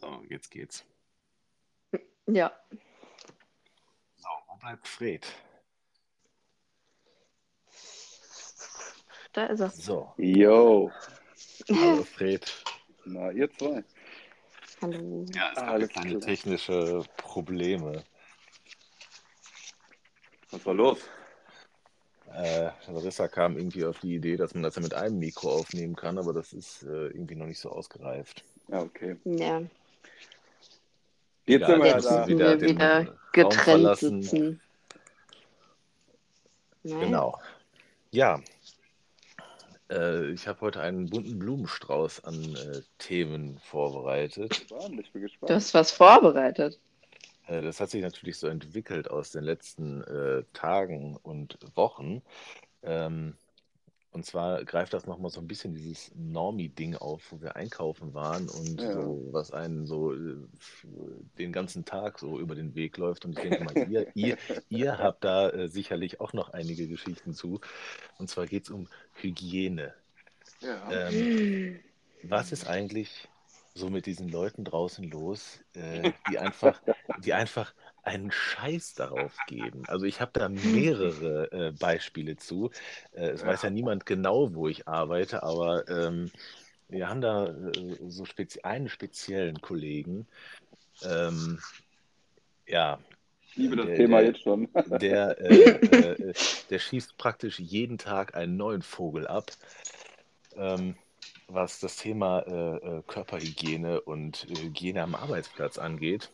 So, jetzt geht's. Ja. So, wo bleibt Fred? Da ist er. So, Yo. hallo Fred. Na, ihr zwei. Hallo. Ja, es gab kleine klar. technische Probleme. Was war los? Äh, Larissa kam irgendwie auf die Idee, dass man das ja mit einem Mikro aufnehmen kann, aber das ist äh, irgendwie noch nicht so ausgereift. Ja, okay. Ja, Jetzt Ja, sind wir ja jetzt da. sind wir wir wieder wieder getrennt sitzen. Nein. Genau. Ja, äh, ich habe heute einen bunten Blumenstrauß an äh, Themen vorbereitet. Ich bin Du gespannt. hast was vorbereitet. Äh, Das hat sich natürlich so entwickelt aus den letzten äh, Tagen und Wochen. Ähm, und zwar greift das nochmal so ein bisschen dieses Normie-Ding auf, wo wir einkaufen waren und Ja. so, was einen so äh, den ganzen Tag so über den Weg läuft. Und ich denke mal, ihr, ihr, ihr habt da äh, sicherlich auch noch einige Geschichten zu. Und zwar geht es um Hygiene. Ja. Ähm, was ist eigentlich so mit diesen Leuten draußen los, äh, die einfach, die einfach einen Scheiß darauf geben? Also ich habe da mehrere äh, Beispiele zu. Äh, es weiß ja niemand genau, wo ich arbeite, aber ähm, wir haben da äh, so spezi einen speziellen Kollegen. Ähm, ja, Ich liebe das der- Thema der- jetzt schon. der, äh, äh, der schießt praktisch jeden Tag einen neuen Vogel ab, ähm, was das Thema äh, Körperhygiene und Hygiene am Arbeitsplatz angeht.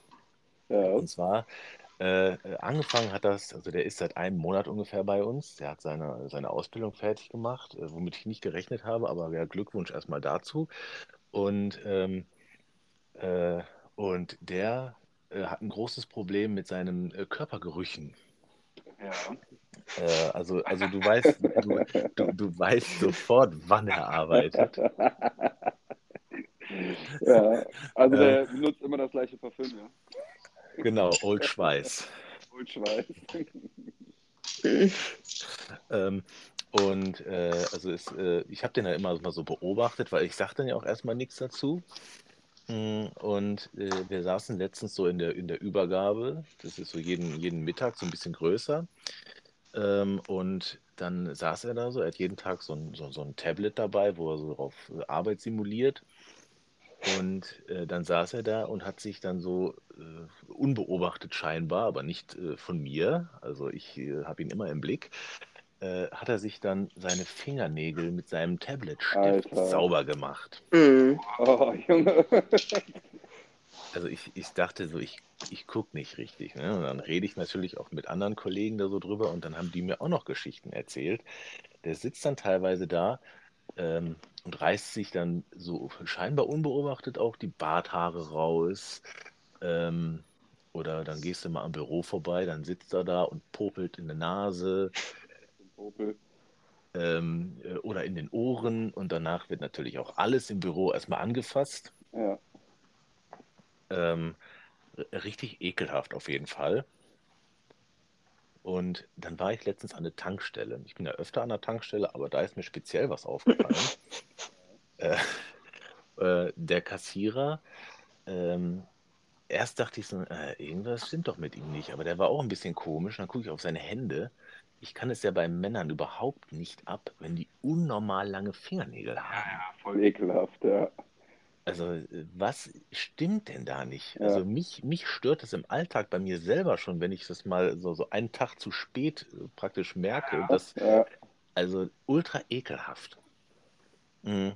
Ja. Und zwar äh, angefangen hat das, also der ist seit einem Monat ungefähr bei uns. Der hat seine, seine Ausbildung fertig gemacht, äh, womit ich nicht gerechnet habe, aber ja, Glückwunsch erstmal dazu. Und, ähm, äh, und der äh, hat ein großes Problem mit seinen äh, Körpergerüchen. ja. Äh, also, also du weißt, du, du, du weißt sofort, wann er arbeitet. ja. Also der benutzt immer das gleiche Parfüm, ja. Genau, Old Schweiß. Und Schweiß. Ähm, und äh, also ist, äh, ich habe den ja immer mal so beobachtet, weil ich sage dann ja auch erstmal nichts dazu. Mm, Und äh, wir saßen letztens so in der, in der Übergabe, das ist so jeden, jeden Mittag so ein bisschen größer. Ähm, und dann saß er da so, er hat jeden Tag so ein, so, so ein Tablet dabei, wo er so auf Arbeit simuliert. Und äh, dann saß er da und hat sich dann so äh, unbeobachtet scheinbar, aber nicht äh, von mir, also ich äh, habe ihn immer im Blick, äh, hat er sich dann seine Fingernägel mit seinem Tablet-Stift sauber gemacht. Mhm. Oh, Junge. Also ich, ich dachte so, ich, ich gucke nicht richtig. Ne? Und dann rede ich natürlich auch mit anderen Kollegen da so drüber und dann haben die mir auch noch Geschichten erzählt. Der sitzt dann teilweise da ähm, und reißt sich dann so scheinbar unbeobachtet auch die Barthaare raus. Ähm, oder dann gehst du mal am Büro vorbei, dann sitzt er da und popelt in der Nase Opel. ähm, äh, oder in den Ohren und danach wird natürlich auch alles im Büro erstmal angefasst. Ja. Ähm, richtig ekelhaft auf jeden Fall. Und dann war ich letztens an der Tankstelle. Ich bin ja öfter an der Tankstelle, aber da ist mir speziell was aufgefallen. äh, äh, der Kassierer, ähm, erst dachte ich so, äh, irgendwas stimmt doch mit ihm nicht, aber der war auch ein bisschen komisch. Dann gucke ich auf seine Hände. Ich kann es ja bei Männern überhaupt nicht ab, wenn die unnormal lange Fingernägel haben. Voll ekelhaft, ja. Also, äh, was stimmt denn da nicht? Ja. Also, mich, mich stört es im Alltag bei mir selber schon, wenn ich das mal so, so einen Tag zu spät äh, praktisch merke. Das, Ja. also, ultra ekelhaft. Mhm.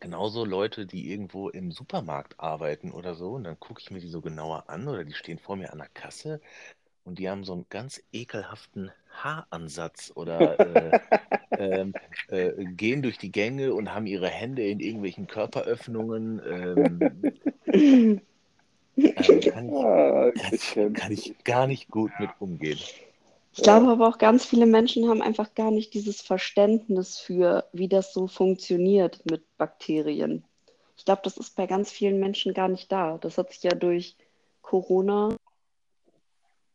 Genauso Leute, die irgendwo im Supermarkt arbeiten oder so, und dann gucke ich mir die so genauer an oder die stehen vor mir an der Kasse und die haben so einen ganz ekelhaften Haaransatz oder äh, ähm, äh, gehen durch die Gänge und haben ihre Hände in irgendwelchen Körperöffnungen. Ähm, also kann, ich, Ah, kann, kann ich gar nicht gut mit umgehen. Ich glaube aber auch ganz viele Menschen haben einfach gar nicht dieses Verständnis für, wie das so funktioniert mit Bakterien. Ich glaube, das ist bei ganz vielen Menschen gar nicht da. Das hat sich ja durch Corona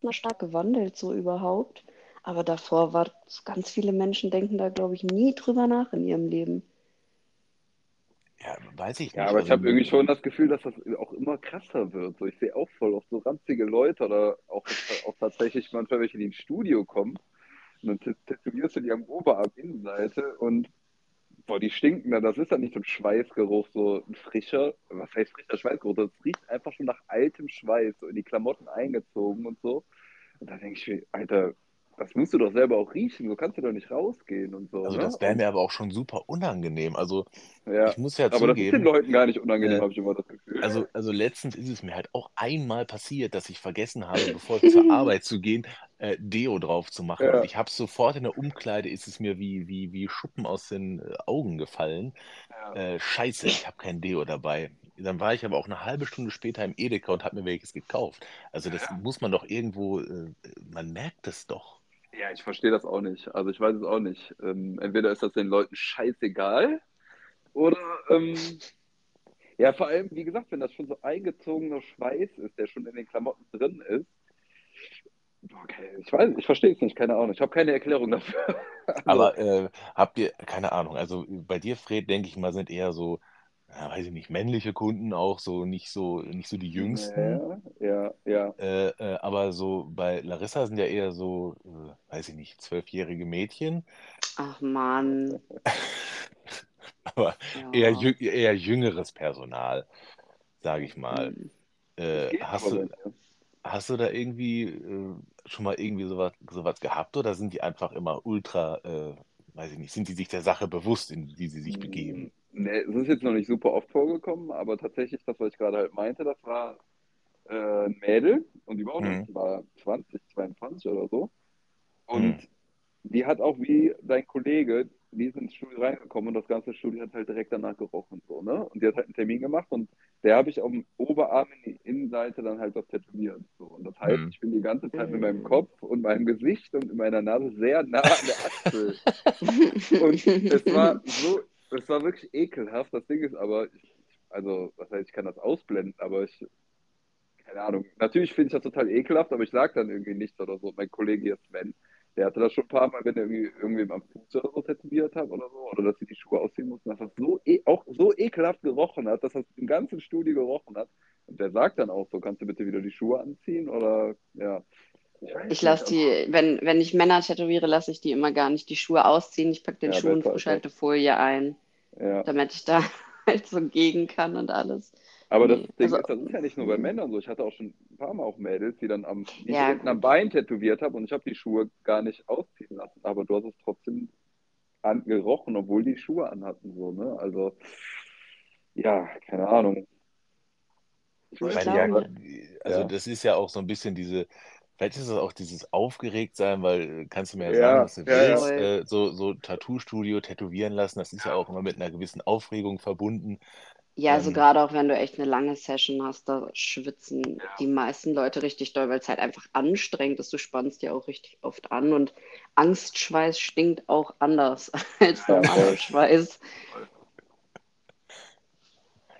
stark gewandelt, so überhaupt. Aber davor war ganz viele Menschen denken da, glaube ich, nie drüber nach in ihrem Leben. Ja, weiß ich nicht. Ja, aber ich Also, habe irgendwie schon das Gefühl, dass das auch immer krasser wird. So, ich sehe auch voll oft so ranzige Leute oder auch, auch tatsächlich manchmal welche, die ins Studio kommen und dann tät- tätowierst du die am Oberarm Innenseite und boah, die stinken dann. Das ist dann nicht so ein Schweißgeruch, so ein frischer, was heißt frischer Schweißgeruch? Das riecht einfach schon nach altem Schweiß, so in die Klamotten eingezogen und so. Und da denke ich mir, Alter, das musst du doch selber auch riechen, so kannst du doch nicht rausgehen und so, also ne? das wäre Und mir aber auch schon super unangenehm. Also ja, ich muss ja aber das ist den zugeben, Leuten gar nicht unangenehm, äh, habe ich immer das Gefühl. also, also letztens ist es mir halt auch einmal passiert, dass ich vergessen habe, bevor ich zur Arbeit zu gehen, äh, Deo drauf zu machen. Und Ja. ich habe sofort in der Umkleide, ist es mir wie, wie, wie Schuppen aus den äh, Augen gefallen. Ja. Äh, scheiße, ich habe kein Deo dabei. Dann war ich aber auch eine halbe Stunde später im Edeka und habe mir welches gekauft. Also das muss man doch irgendwo, äh, man merkt es doch. Ja, ich verstehe das auch nicht. Also ich weiß es auch nicht. Ähm, entweder ist das den Leuten scheißegal oder ähm, ja, vor allem, wie gesagt, wenn das schon so eingezogener Schweiß ist, der schon in den Klamotten drin ist. Okay, ich weiß, ich verstehe es nicht, keine Ahnung. Ich habe keine Erklärung dafür. Also, Aber äh, habt ihr, keine Ahnung, also bei dir, Fred, denke ich mal, sind eher so, ja, weiß ich nicht, männliche Kunden auch so, nicht so, nicht so die jüngsten. ja, ja, ja. Äh, äh, aber so bei Larissa sind ja eher so, äh, weiß ich nicht, zwölfjährige Mädchen, Ach Mann. aber eher, Ja. jü eher jüngeres Personal, sage ich mal. Hm. Äh, hast du, hast du da irgendwie äh, schon mal irgendwie sowas, sowas gehabt oder sind die einfach immer ultra, äh, weiß ich nicht, sind die sich der Sache bewusst, in die sie sich begeben? Nee, es ist jetzt noch nicht super oft vorgekommen, aber tatsächlich, das, was ich gerade halt meinte, das war äh, ein Mädel und die war auch Mhm. die war 20, 22 oder so. Mhm. Und die hat auch wie dein Kollege, die ist ins Studio reingekommen und das ganze Studio hat halt direkt danach gerochen. So, ne? Und die hat halt einen Termin gemacht und der habe ich auf dem Oberarm in die Innenseite dann halt was tätowiert. So. Und das heißt, Mhm. ich bin die ganze Zeit mit meinem Kopf und meinem Gesicht und meiner Nase sehr nah an der Achsel. Und es war so, es war wirklich ekelhaft. Das Ding ist aber, ich, also, was heißt, ich kann das ausblenden, aber ich, keine Ahnung. Natürlich finde ich das total ekelhaft, aber ich sage dann irgendwie nichts oder so. Mein Kollege hier Sven, der hatte das schon ein paar Mal, wenn er irgendwie irgendwem am Fuß oder so tätowiert hat oder so, oder dass sie die Schuhe ausziehen mussten, dass das so e auch so ekelhaft gerochen hat, dass das im ganzen Studio gerochen hat. Und der sagt dann auch so, kannst du bitte wieder die Schuhe anziehen oder, ja. Ich, lasse die, wenn, wenn ich Männer tätowiere, lasse ich die immer gar nicht die Schuhe ausziehen. Ich packe den Ja, Schuh in Frischhaltefolie ein, ja. damit ich da halt so gegen kann und alles. Aber das Nee, Ding also- ist, das ist ja nicht nur bei Männern so. Ich hatte auch schon ein paar Mal auch Mädels, die dann am, die ich Ja, hinten am. Bein tätowiert haben und ich habe die Schuhe gar nicht ausziehen lassen. Aber du hast es trotzdem angerochen, obwohl die Schuhe anhatten. So, ne? Also, ja, keine Ahnung. Ich Ich meine, ja, also Ja. das ist ja auch so ein bisschen diese, vielleicht ist es auch dieses Aufgeregtsein, weil kannst du mir ja Ja, sagen, was du ja, ja. willst, äh, so, so Tattoo-Studio tätowieren lassen, das ist ja auch immer mit einer gewissen Aufregung verbunden. Ja, also Ähm, gerade auch wenn du echt eine lange Session hast, da schwitzen die meisten Leute richtig doll, weil es halt einfach anstrengend ist. Du spannst dir auch richtig oft an und Angstschweiß stinkt auch anders als Ja, normaler. Schweiß.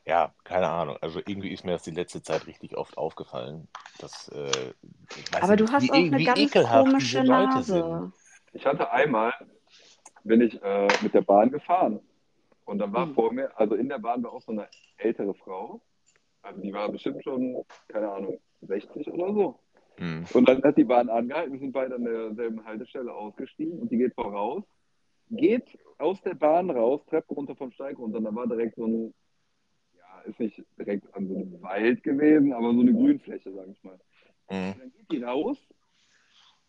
Ja, keine Ahnung. Also irgendwie ist mir das die letzte Zeit richtig oft aufgefallen. Dass, äh, ich weiß Aber du nicht, hast wie, auch e- eine ganz komische Nase. sind. Ich hatte einmal, bin ich äh, mit der Bahn gefahren und dann war Hm. vor mir, also in der Bahn war auch so eine ältere Frau, also die war bestimmt schon, keine Ahnung, 60 oder so. Hm. Und dann hat die Bahn angehalten, wir sind beide an derselben Haltestelle ausgestiegen und die geht voraus, geht aus der Bahn raus, Treppe runter vom Steig runter und da war direkt so ein, ja, ist nicht direkt an so einem Wald gewesen, aber so eine Grünfläche, sag ich mal. Hm. Und dann geht die raus, das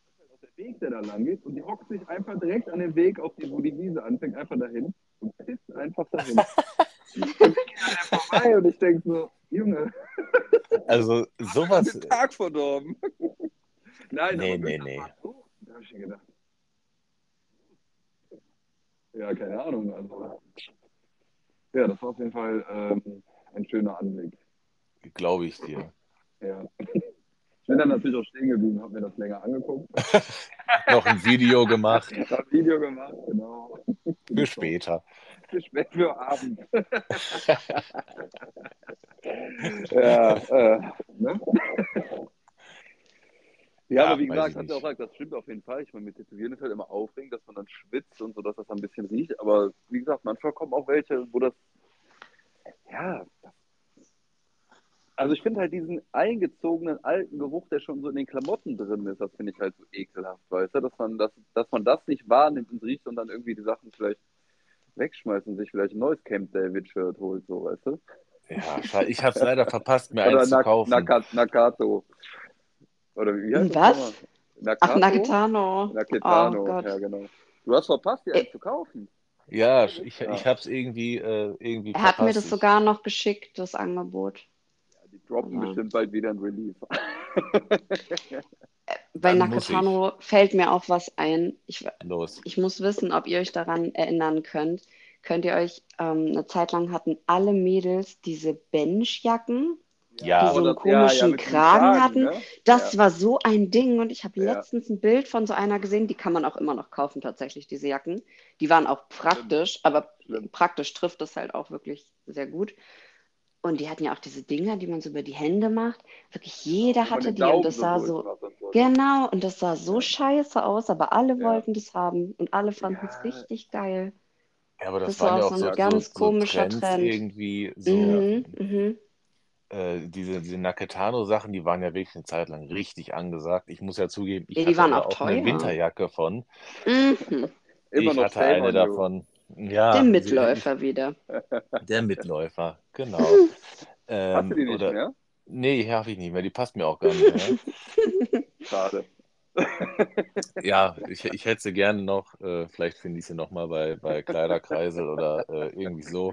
ist halt auch der Weg, der da lang geht, und die hockt sich einfach direkt an den Weg, auf die, wo die Wiese anfängt, einfach dahin und pisst einfach dahin. und ich vorbei und ich denke so, Junge, Also sowas, den Tag verdorben. Nein, Nee, nee, nee. so, da habe ich mir gedacht. Ja, keine Ahnung. Also, ja, das war auf jeden Fall ähm, ein schöner Anblick. glaube ich dir. Ja. Ich bin dann natürlich auch stehen geblieben, habe mir das länger angeguckt, Noch ein Video gemacht habe ein Video gemacht, genau. für später. Für spät für Abend. ja, äh, ne? Ja, Ja, aber wie gesagt, ich hat er auch gesagt, das stimmt auf jeden Fall. Ich meine, mit Tätowieren ist halt immer aufregend, dass man dann schwitzt und so, dass das ein bisschen riecht. Aber wie gesagt, manchmal kommen auch welche, wo das ja, also ich finde halt diesen eingezogenen alten Geruch, der schon so in den Klamotten drin ist, das finde ich halt so ekelhaft, weißt du, dass man das, dass man das nicht wahrnimmt und riecht und dann irgendwie die Sachen vielleicht wegschmeißt und sich vielleicht ein neues Camp David Shirt holt, so, weißt du? Ja, ich habe es leider verpasst, mir Oder eins zu Nak kaufen. Naka Nakato. Oder wie heißt das Was? nochmal? Ach, Nakato? Naketano. Naketano, Oh Gott. ja genau. Du hast verpasst, Äh, eins zu kaufen. Ja, ich, ich habe es irgendwie, äh, irgendwie Er hat mir das sogar noch geschickt, das Angebot. Die droppen Ja. bestimmt bald wieder ein Release. Bei Dann Nakatano fällt mir auch was ein. Ich, Los. ich muss wissen, ob ihr euch daran erinnern könnt. Könnt ihr euch, ähm, eine Zeit lang hatten alle Mädels diese Benchjacken, Ja. die so einen das- ja, ja, komischen diesem Kragen hatten. ne? Das ja. war so ein Ding und ich habe Ja. letztens ein Bild von so einer gesehen, die kann man auch immer noch kaufen tatsächlich, diese Jacken. Die waren auch praktisch, aber Schlimm. praktisch trifft es halt auch wirklich sehr gut. Und die hatten ja auch diese Dinger, die man so über die Hände macht. Wirklich jeder hatte die und das sah so, so. genau, und das sah so Ja. scheiße aus, aber alle Ja. wollten das haben und alle fanden es Ja. richtig geil. Ja, aber das, Das war ja auch auch so so, ein ganz so, so komischer Trends Trend. irgendwie. So, Mhm, mhm. äh, diese, diese Naketano-Sachen, die waren ja wirklich eine Zeit lang richtig angesagt. Ich muss ja zugeben, ich Ja, die hatte waren auch auch eine teuer. Winterjacke von. Mhm. Immer ich noch hatte eine davon. Ja, Der sie- Mitläufer wieder. Der Mitläufer, genau. Hast Ähm, du die nicht oder, mehr? Nee, habe ich nicht mehr. Die passt mir auch gar nicht mehr. Schade. Ja, ich, ich hätte sie gerne noch. Äh, vielleicht finde ich sie nochmal bei, bei Kleiderkreisel oder äh, irgendwie so.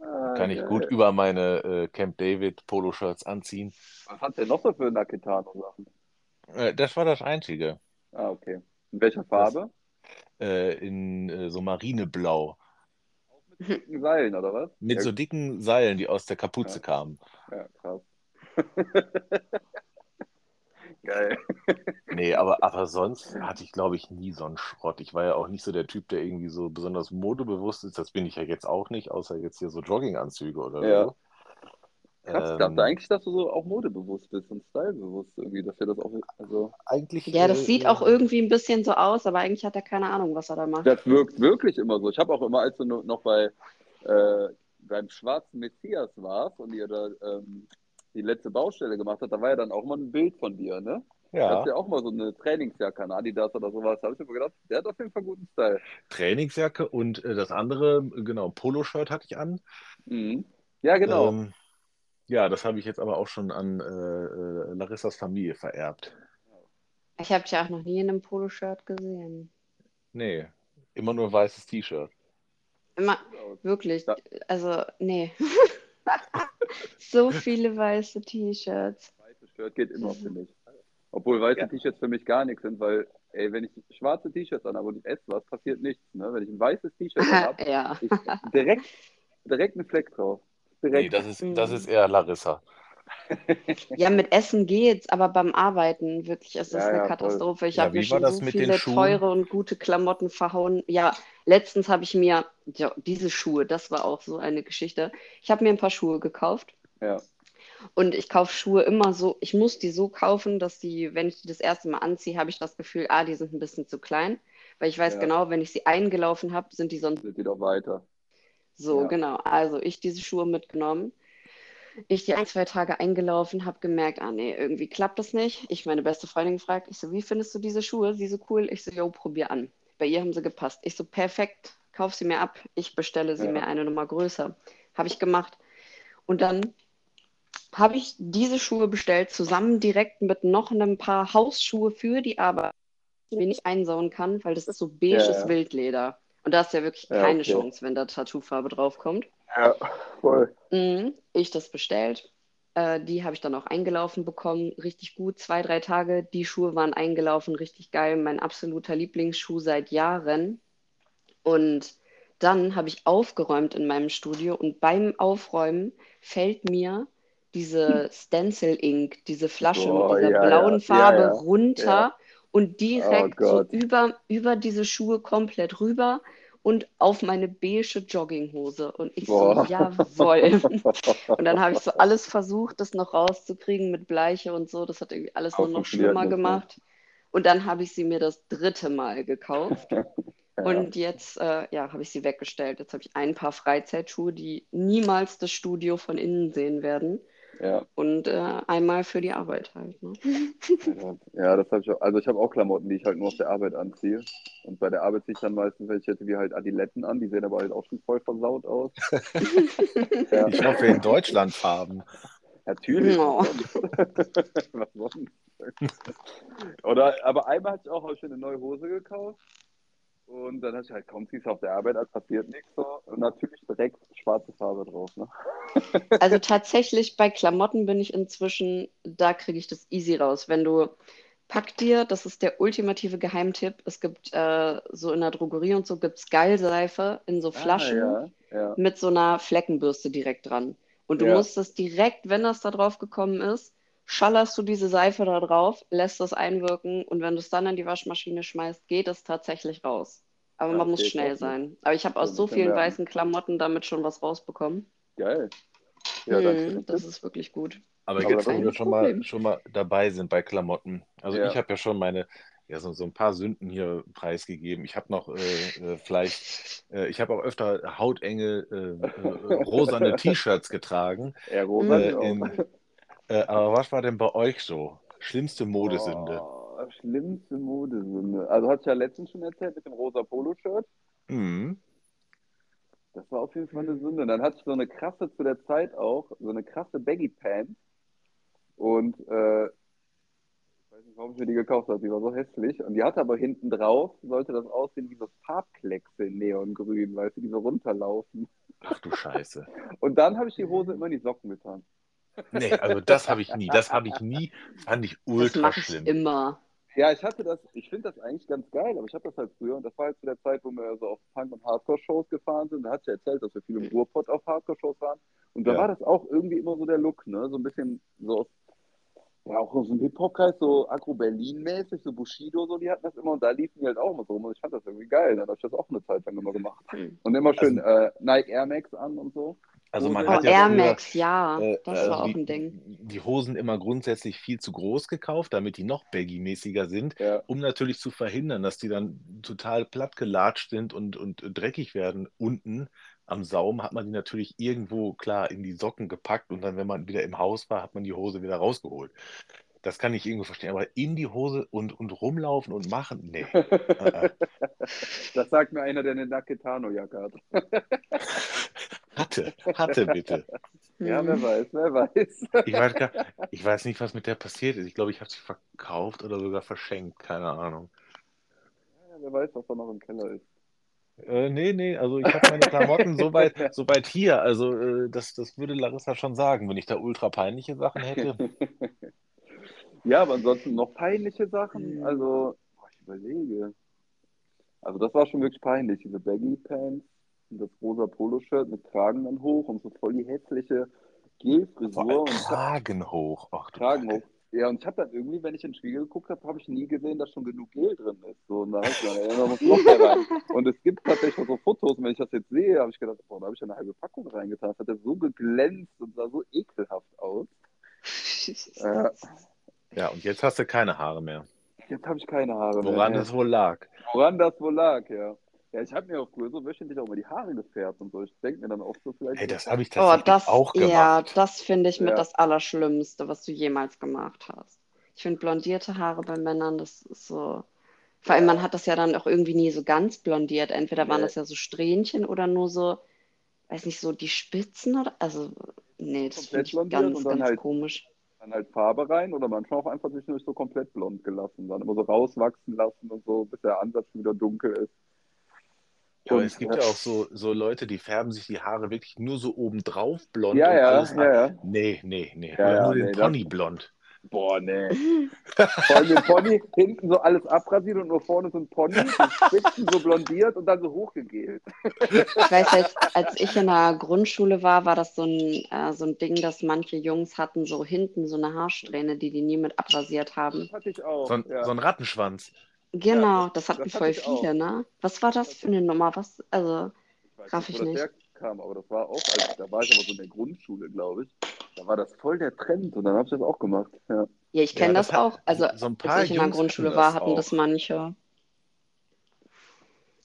Ah, Kann ich geil. gut über meine äh, Camp David Poloshirts anziehen. Was hat der noch so für Naketano-Sachen? Äh, das war das Einzige. Ah, okay. In welcher Farbe? Äh, in äh, so Marineblau. Mit dicken Seilen, oder was? Mit ja, so dicken Seilen, die aus der Kapuze Ja. kamen. Ja, krass. Geil. Nee, aber, aber sonst hatte ich, glaube ich, nie so einen Schrott. Ich war ja auch nicht so der Typ, der irgendwie so besonders modebewusst ist. Das bin ich ja jetzt auch nicht, außer jetzt hier so Jogginganzüge oder Ja. so. Krass, ich Ähm, dachte eigentlich, dass du so auch modebewusst bist und stylebewusst irgendwie, dass wir das auch, also, Eigentlich. Ja, das äh, sieht auch irgendwie ein bisschen so aus, aber eigentlich hat er keine Ahnung, was er da macht. das wirkt wirklich immer so. Ich habe auch immer, als du noch bei, äh, beim schwarzen Messias warst und ihr da ähm, die letzte Baustelle gemacht hat, da war ja dann auch mal ein Bild von dir, ne? Da Ja, hast du ja auch mal so eine Trainingsjacke an Adidas oder sowas. Da habe ich mir gedacht, der hat auf jeden Fall guten Style. Trainingsjacke und äh, das andere, genau, Poloshirt hatte ich an. Mhm. Ja, genau. Ähm, ja, das habe ich jetzt aber auch schon an äh, äh, Larissas Familie vererbt. Ich habe dich auch noch nie in einem Poloshirt gesehen. Nee, immer nur weißes T-Shirt. Immer, wirklich, also, nee. so viele weiße T-Shirts. Weißes Shirt geht immer, finde ich. Obwohl weiße Ja. T-Shirts für mich gar nichts sind, weil, ey, wenn ich schwarze T-Shirts anhabe und ich esse was, passiert nichts. Ne? Wenn ich ein weißes T-Shirt anhabe, ja. ich direkt, direkt einen Fleck drauf. Nee, Direkt. das ist, das ist eher Larissa. ja, mit Essen geht's, aber beim Arbeiten wirklich ist das Ja, eine ja, voll. Katastrophe. Ich Ja, habe wie mir war schon das so viele teure und gute Klamotten verhauen. Ja, letztens habe ich mir, ja, diese Schuhe, das war auch so eine Geschichte. Ich habe mir ein paar Schuhe gekauft. Ja. Und ich kaufe Schuhe immer so, ich muss die so kaufen, dass die, wenn ich die das erste Mal anziehe, habe ich das Gefühl, ah, die sind ein bisschen zu klein. Weil ich weiß Ja. genau, wenn ich sie eingelaufen habe, sind die sonst Sind die doch weiter. So, Ja. genau. Also ich diese Schuhe mitgenommen. Ich die ein, zwei Tage eingelaufen, habe gemerkt, ah nee, irgendwie klappt das nicht. Ich meine beste Freundin gefragt, ich so, wie findest du diese Schuhe? Sie so cool. Ich so, yo, probier an. Bei ihr haben sie gepasst. Ich so, perfekt, kauf sie mir ab. Ich bestelle sie Ja. mir eine Nummer größer. Habe ich gemacht. Und dann habe ich diese Schuhe bestellt, zusammen direkt mit noch einem paar Hausschuhe für die Arbeit, die ich nicht einsauen kann, weil das ist so beiges Ja, ja. Wildleder. Und da ist ja wirklich Ja, keine okay. Chance, wenn da Tattoofarbe draufkommt. Ja, voll. Mhm, ich das bestellt. Äh, die habe ich dann auch eingelaufen bekommen. Richtig gut. Zwei, drei Tage. Die Schuhe waren eingelaufen. Richtig geil. Mein absoluter Lieblingsschuh seit Jahren. Und dann habe ich aufgeräumt in meinem Studio und beim Aufräumen fällt mir diese Stencil Ink, diese Flasche Boah, mit dieser ja, blauen ja, Farbe ja, runter. Und direkt so Gott. über, über diese Schuhe komplett rüber und auf meine beige Jogginghose. Und ich so, Boah. jawohl. Und dann habe ich so alles versucht, das noch rauszukriegen mit Bleiche und so. Das hat irgendwie alles nur noch schlimmer ne? gemacht. Und dann habe ich sie mir das dritte Mal gekauft. Ja. Und jetzt, äh, ja, habe ich sie weggestellt. Jetzt habe ich ein paar Freizeitschuhe, die niemals das Studio von innen sehen werden. Ja, Und äh, einmal für die Arbeit halt. Ne? ja, das habe ich auch. Also ich habe auch Klamotten, die ich halt nur auf der Arbeit anziehe. Und bei der Arbeit ziehe ich dann meistens welche wie halt Adiletten an, die sehen aber halt auch schon voll versaut aus. Ja, Ich hoffe in Deutschland Farben. natürlich. No. Was sonst? Oder, aber einmal hatte ich auch ich mir eine neue Hose gekauft. Und dann hatte ich halt kaum ziehst auf der Arbeit, als passiert nichts so. Und natürlich direkt schwarze Farbe drauf. Ne? Also tatsächlich bei Klamotten bin ich inzwischen, da kriege ich das easy raus. Wenn du pack dir, das ist der ultimative Geheimtipp, es gibt äh, so in der Drogerie und so gibt es Geilseife in so Flaschen Ah, ja, ja. mit so einer Fleckenbürste direkt dran. Und du Ja. musst das direkt, wenn das da drauf gekommen ist, schallerst du diese Seife da drauf, lässt das einwirken und wenn du es dann in die Waschmaschine schmeißt, geht es tatsächlich raus. Aber Ja, man muss schnell krass. sein. Aber ich habe aus so vielen merken. weißen Klamotten damit schon was rausbekommen. Geil. Ja, Hm, das ist wirklich gut. Aber, jetzt, wo ist wir schon mal, schon mal dabei sind bei Klamotten. Also Ja. ich habe ja schon meine, ja, so, so ein paar Sünden hier preisgegeben. Ich habe noch äh, äh, vielleicht, äh, ich habe auch öfter hautenge, äh, äh, rosane T-Shirts getragen. Ja, rosa Äh, in, äh, aber was war denn bei euch so? Schlimmste Modesünde? Oh, schlimmste Modesünde. Also hatte ich ja letztens schon erzählt mit dem rosa Poloshirt. Mhm. Das war auf jeden Fall eine Sünde. Dann hatte ich so eine krasse zu der Zeit auch, so eine krasse Baggy Pants. Und äh, ich weiß nicht, warum ich mir die gekauft habe, die war so hässlich. Und die hatte aber hinten drauf, sollte das aussehen wie so Farbkleckse in Neongrün, weißt du, die so runterlaufen. Ach du Scheiße. Und dann habe ich die Hose immer in die Socken getan. Nee, also das habe ich nie. Das habe ich nie. Fand ich Das ultra ich schlimm. immer. Ja, ich hatte das, ich finde das eigentlich ganz geil, aber ich hatte das halt früher und das war halt zu der Zeit, wo wir so auf Punk- und Hardcore-Shows gefahren sind. Da hat sie erzählt, dass wir viel im Ruhrpott auf Hardcore-Shows waren. Und da Ja. war das auch irgendwie immer so der Look, ne? So ein bisschen so aus, ja, auch aus dem Hip-Hop-Kreis, so Agro-Berlin-mäßig, so Bushido, so, die hatten das immer und da liefen die halt auch immer so rum und ich fand das irgendwie geil. Dann habe ich das auch eine Zeit lang immer gemacht. Hm. Und immer schön äh, Nike Air Max an und so. Also man Oh, hat ja Air früher, Max, ja, äh, das also war auch die, ein Ding. die Hosen immer grundsätzlich viel zu groß gekauft, damit die noch baggy-mäßiger sind, Ja, um natürlich zu verhindern, dass die dann total platt gelatscht sind und, und dreckig werden. Unten am Saum hat man die natürlich irgendwo klar in die Socken gepackt und dann, wenn man wieder im Haus war, hat man die Hose wieder rausgeholt. Das kann ich irgendwo verstehen, aber in die Hose und, und rumlaufen und machen, nee. Äh, äh. das sagt mir einer, der eine Naketano-Jacke hat. Hatte, hatte bitte. Ja, wer weiß, wer weiß. Ich weiß, gar, ich weiß nicht, was mit der passiert ist. Ich glaube, ich habe sie verkauft oder sogar verschenkt, keine Ahnung. Ja, wer weiß, was da noch im Keller ist. Äh, nee, nee, also ich habe meine Klamotten so weit, so weit hier. Also äh, das, das würde Larissa schon sagen, wenn ich da ultra peinliche Sachen hätte. Ja, aber ansonsten noch peinliche Sachen. Also, boah, ich überlege. Also das war schon wirklich peinlich, diese Baggy Pants und das rosa Poloshirt mit Kragen dann hoch und so voll die hässliche Gelfrisur allem und Kragen hoch. Ach Kragen hoch. Ja, und ich habe dann irgendwie, wenn ich in den Spiegel geguckt habe, habe ich nie gesehen, dass schon genug Gel drin ist. So, und da habe ich gedacht, ey, da muss noch mehr rein. Und es gibt tatsächlich so Fotos, und wenn ich das jetzt sehe, habe ich gedacht, boah, da habe ich eine halbe Packung reingetan. Das hat ja so geglänzt und sah so ekelhaft aus. Äh, Ja, und jetzt hast du keine Haare mehr. jetzt habe ich keine Haare mehr. Woran es wohl lag. Woran das wohl lag, ja. Ja, ich habe mir auch früher so wöchentlich auch mal die Haare gefärbt und so. Ich denke mir dann auch so vielleicht. Ey, das habe ich Oh, tatsächlich das, auch gemacht. ja, das finde ich mit Ja. das Allerschlimmste, was du jemals gemacht hast. Ich finde blondierte Haare bei Männern, das ist so. Vor allem, man hat das ja dann auch irgendwie nie so ganz blondiert. Entweder waren Nee. das ja so Strähnchen oder nur so, weiß nicht, so die Spitzen oder. Also, nee, das finde ich ganz, und dann ganz halt- komisch. Dann halt Farbe rein oder manchmal auch einfach zwischendurch so komplett blond gelassen. Dann immer so rauswachsen lassen und so, bis der Ansatz wieder dunkel ist. Ja, Und, es gibt ja auch so, so Leute, die färben sich die Haare wirklich nur so obendrauf blond Ja, und ja, alles ja, ja. Nee, nee, nee. Ja, nur den nee, das- Pony blond. Boah, nee. Vor allem den Pony, hinten so alles abrasiert und nur vorne so ein Pony, die Spitzen so blondiert und dann so hochgegelt. Ich weiß, als, als ich in der Grundschule war, war das so ein, äh, so ein Ding, dass manche Jungs hatten so hinten so eine Haarsträhne, die die nie mit abrasiert haben. Das hatte ich auch. So ein, ja. so ein Rattenschwanz. Genau, das- das hatten das hatte voll ich auch. viele, ne? Was war das für eine Nummer? Was, also, Ich weiß Raff nicht, ich nicht. herkam, aber das war auch, als, da war ich aber so in der Grundschule, glaube ich. Da war das voll der Trend und dann habe ich das auch gemacht. Ja. ja, ich kenne Ja, das, das auch. Also, so ein paar als ich in der Jungs Grundschule hatten war, hatten das manche. Aber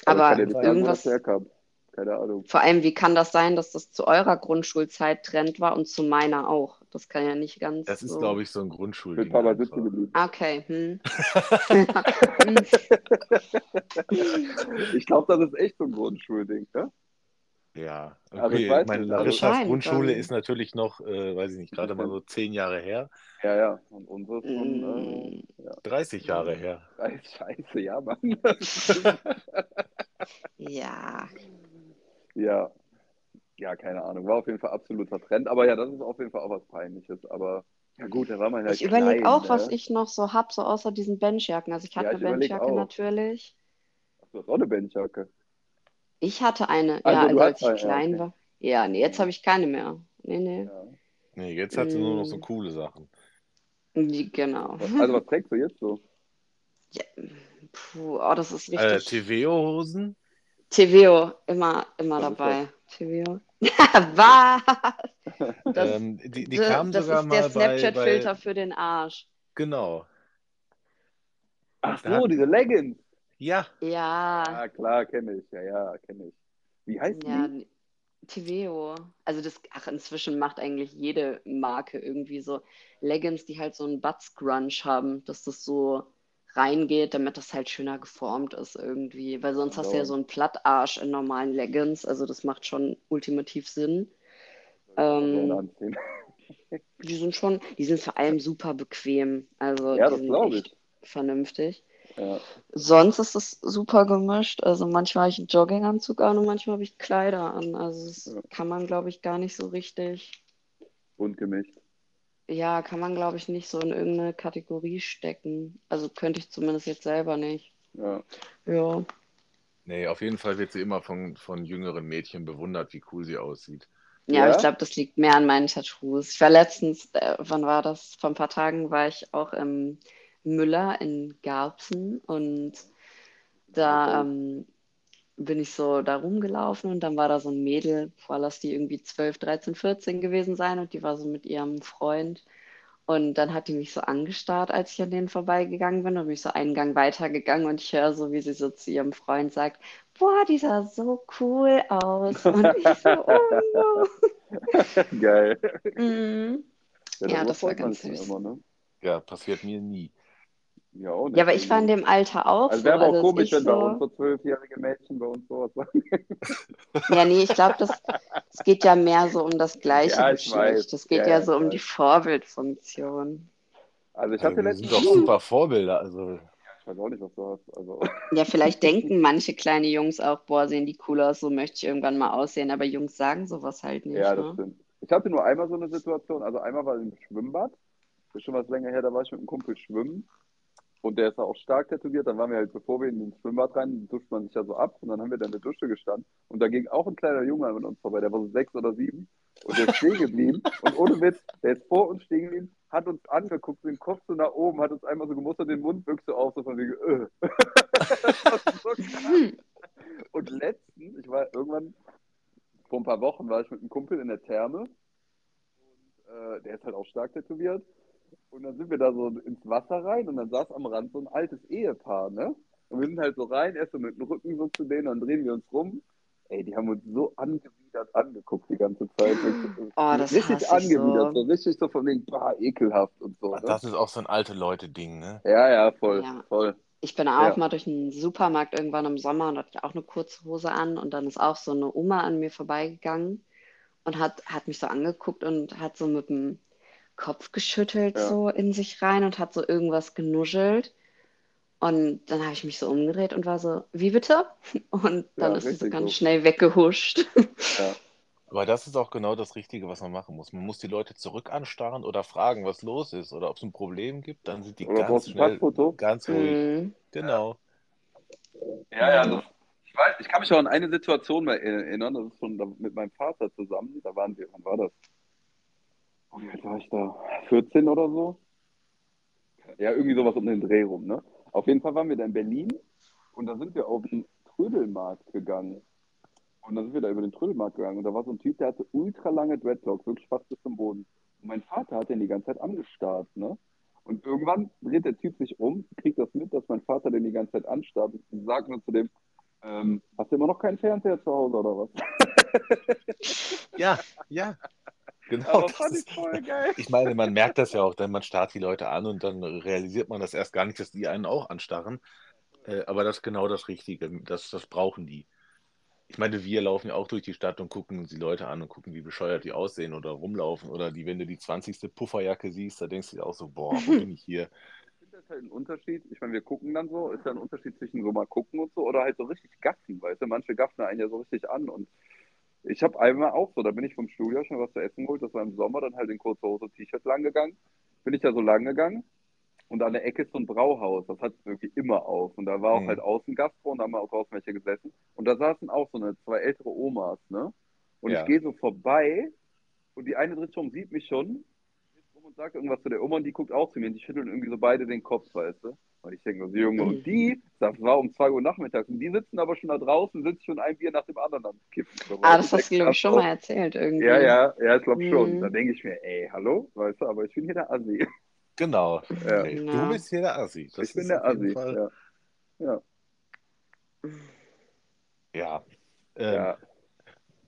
Aber ich kann dir nicht sagen, Keine Ahnung. vor allem, wie kann das sein, dass das zu eurer Grundschulzeit Trend war und zu meiner auch? Das kann ja nicht ganz Das ist, so. glaube ich, so ein paar Mal einfach. sitzen geblieben. Okay, hm. Ich glaube, das ist echt so ein Grundschulding, ne? Ja, Aber ich okay. weiß Meine nicht, Larissas Grundschule ähm, ist natürlich noch, äh, weiß ich nicht, gerade mal so zehn Jahre her, Ja, ja. Und unsere ist schon Mm, 30 Jahre her. äh, Scheiße, ja, Mann. ja. Ja. Ja, keine Ahnung. War auf jeden Fall absoluter Trend. Aber ja, das ist auf jeden Fall auch was Peinliches. Aber ja gut, da war man halt Ich überlege auch, ne? was ich noch so hab, so außer diesen Benchjacken. Also ich hatte Ja, eine ich überleg Benchjacke natürlich. Ach, du hast auch eine Benchjacke. Ich hatte eine, Also, ja, also als ich eine, ja, klein okay. war. Ja, nee, jetzt habe ich keine mehr. Nee, nee. Ja. Nee, jetzt hat sie nur noch so Mm. coole Sachen. Genau. Also was trägst du jetzt so? Ja, puh, oh, das ist Äh, richtig. TVO-Hosen? TVO, immer, immer dabei. TVO. Was? Das, Ähm, die, die kamen das sogar ist der Snapchat-Filter bei, für den Arsch. genau. Ach so, hat- diese Leggings. Ja, Ja, Ja, klar, kenne ich. Ja, ja, kenne ich. Wie heißt ja, die? TVO. Also das, ach, inzwischen macht eigentlich jede Marke irgendwie so Leggings, die halt so einen Butt-Scrunch haben, dass das so reingeht, damit das halt schöner geformt ist irgendwie. Weil sonst hast du ja so einen Plattarsch in normalen Leggings. Also das macht schon ultimativ Sinn. Ähm, die sind schon, die sind vor allem super bequem. Also Ja, die das sind glaube ich. echt vernünftig. Ja. Sonst ist es super gemischt. Also manchmal habe ich einen Jogginganzug an und manchmal habe ich Kleider an. Also das Ja. kann man, glaube ich, gar nicht so richtig. Bunt gemischt. Ja, kann man, glaube ich, nicht so in irgendeine Kategorie stecken. Also könnte ich zumindest jetzt selber nicht. Ja. Ja. nee, auf jeden Fall wird sie immer von, von jüngeren Mädchen bewundert, wie cool sie aussieht. Ja, aber Ja? ich glaube, das liegt mehr an meinen Tattoos. Ich war letztens, äh, wann war das? Vor ein paar Tagen war ich auch im Müller in Garbsen und da ähm, bin ich so da rumgelaufen und dann war da so ein Mädel, boah, lass die irgendwie 12, 13, 14 gewesen sein und die war so mit ihrem Freund. Und dann hat die mich so angestarrt, als ich an denen vorbeigegangen bin und bin ich so einen Gang weitergegangen und ich höre so, wie sie so zu ihrem Freund sagt, boah, die sah so cool aus. Und ich so, oh no. Geil. Mhm. Ja, so das war ganz süß. Immer, ne? Ja, passiert mir nie. Ja, auch nicht. Ja, aber ich war in dem Alter auch Also so. wäre aber auch dass komisch, ich wenn bei so, uns so zwölfjährige Mädchen bei uns sowas sagen. Ja, nee, ich glaube, das, es geht ja mehr so um das gleiche Ja, ich weiß. Geschlecht. Es geht Ja, ja, ja, so ich um die Vorbildfunktion. Also ich Also, letztens. doch super Vorbilder. Also, Ich weiß auch nicht, was du hast. Also, Ja, vielleicht denken manche kleine Jungs auch, boah, sehen die cool aus, so möchte ich irgendwann mal aussehen. Aber Jungs sagen sowas halt nicht. ja, das ne? stimmt. Ich hatte nur einmal so eine Situation. Also einmal war im Schwimmbad. Das ist schon was länger her, da war ich mit einem Kumpel schwimmen. Und der ist auch stark tätowiert. Dann waren wir halt, bevor wir in das Schwimmbad rein, duscht man sich ja so ab. Und dann haben wir da in der Dusche gestanden. Und da ging auch ein kleiner Junge mit uns vorbei. Der war so sechs oder sieben. Und der ist stehen geblieben. Und ohne Witz, der ist vor uns stehen geblieben, hat uns angeguckt, den Kopf so nach oben, hat uns einmal so gemustert, den Mund wirklich so auf, so von wegen, äh. so. Und letztens, ich war irgendwann, vor ein paar Wochen war ich mit einem Kumpel in der Therme. Und äh, der ist halt auch stark tätowiert. Und dann sind wir da so ins Wasser rein und dann saß am Rand so ein altes Ehepaar, ne? Und wir sind halt so rein, erst so mit dem Rücken so zu denen, dann drehen wir uns rum. Ey, die haben uns so angewidert angeguckt die ganze Zeit. Oh, das richtig hasse ich angewidert, so. so richtig so von wegen, bah, ekelhaft und so. Ne? das ist auch so ein alte Leute-Ding, ne? Ja, ja, voll, Ja. voll. Ich bin auch Ja. mal durch einen Supermarkt irgendwann im Sommer und hatte auch eine kurze Hose an und dann ist auch so eine Oma an mir vorbeigegangen und hat, hat mich so angeguckt und hat so mit dem Kopf geschüttelt Ja. so in sich rein und hat so irgendwas genuschelt. Und dann habe ich mich so umgedreht und war so, wie bitte? Und dann Ja, ist sie so ganz so. schnell weggehuscht. Ja. Aber das ist auch genau das Richtige, was man machen muss. Man muss die Leute zurück anstarren oder fragen, was los ist oder ob es ein Problem gibt. Dann sind die Oder ganz schnell, ganz ruhig. Mhm. Genau. Ja, ja, das, ich weiß, ich kann mich auch an eine Situation mal erinnern, das ist schon mit meinem Vater zusammen, da waren wir, wann war das? Wie alt war ich da? 14 oder so? Ja, irgendwie sowas um den Dreh rum, ne? Auf jeden Fall waren wir da in Berlin und da sind wir auf den Trödelmarkt gegangen. Und dann sind wir da über den Trödelmarkt gegangen und da war so ein Typ, der hatte ultra lange Dreadlocks, wirklich fast bis zum Boden. Und mein Vater hat den die ganze Zeit angestarrt, ne? Und irgendwann dreht der Typ sich um, kriegt das mit, dass mein Vater den die ganze Zeit anstarrt und sagt nur zu dem, Ähm, hast du immer noch keinen Fernseher zu Hause oder was? Ja, ja. Genau. Aber fand ich voll geil. ich meine, man merkt das ja auch, denn man starrt die Leute an und dann realisiert man das erst gar nicht, dass die einen auch anstarren. Äh, aber das ist genau das Richtige. Das, das brauchen die. Ich meine, wir laufen ja auch durch die Stadt und gucken uns die Leute an und gucken, wie bescheuert die aussehen oder rumlaufen. Oder die, wenn du die 20. Pufferjacke siehst, da denkst du dir auch so, boah, wo bin ich hier? Das halt ein Unterschied. Ich meine, wir gucken dann so, ist ja ein Unterschied zwischen so mal gucken und so oder halt so richtig gaffen, weißt du? Manche gaffen einen ja so richtig an und ich habe einmal auch so, da bin ich vom Studio schon was zu essen geholt, das war im Sommer, dann halt in kurzer Hose T-Shirt lang gegangen. Bin ich da so lang gegangen und an der Ecke ist so ein Brauhaus, das hat irgendwie immer auf. Und da war auch Mhm. halt außen Gastro und da haben wir auch draußen welche gesessen. Und da saßen auch so eine zwei ältere Omas, ne? Und Ja. ich gehe so vorbei und die eine dritte schon sieht mich schon, und sagt irgendwas zu der Oma und die guckt auch zu mir und die schütteln irgendwie so beide den Kopf, weißt du? Und ich denke mir so, Junge, und die, das war um 2 Uhr nachmittags, und die sitzen aber schon da draußen, sitzen schon ein Bier nach dem anderen am Kippen. So, Ah, das hast du, glaube ich, schon mal erzählt irgendwie. Ja, ja, ja, ich glaube schon. Mhm. Da denke ich mir, ey, hallo, weißt du, aber ich bin hier der Assi. Genau. Ja. Hey, Ja. Du bist hier der Assi. Das ich bin der Assi. Ja. Ja. Ja. Ähm, Ja.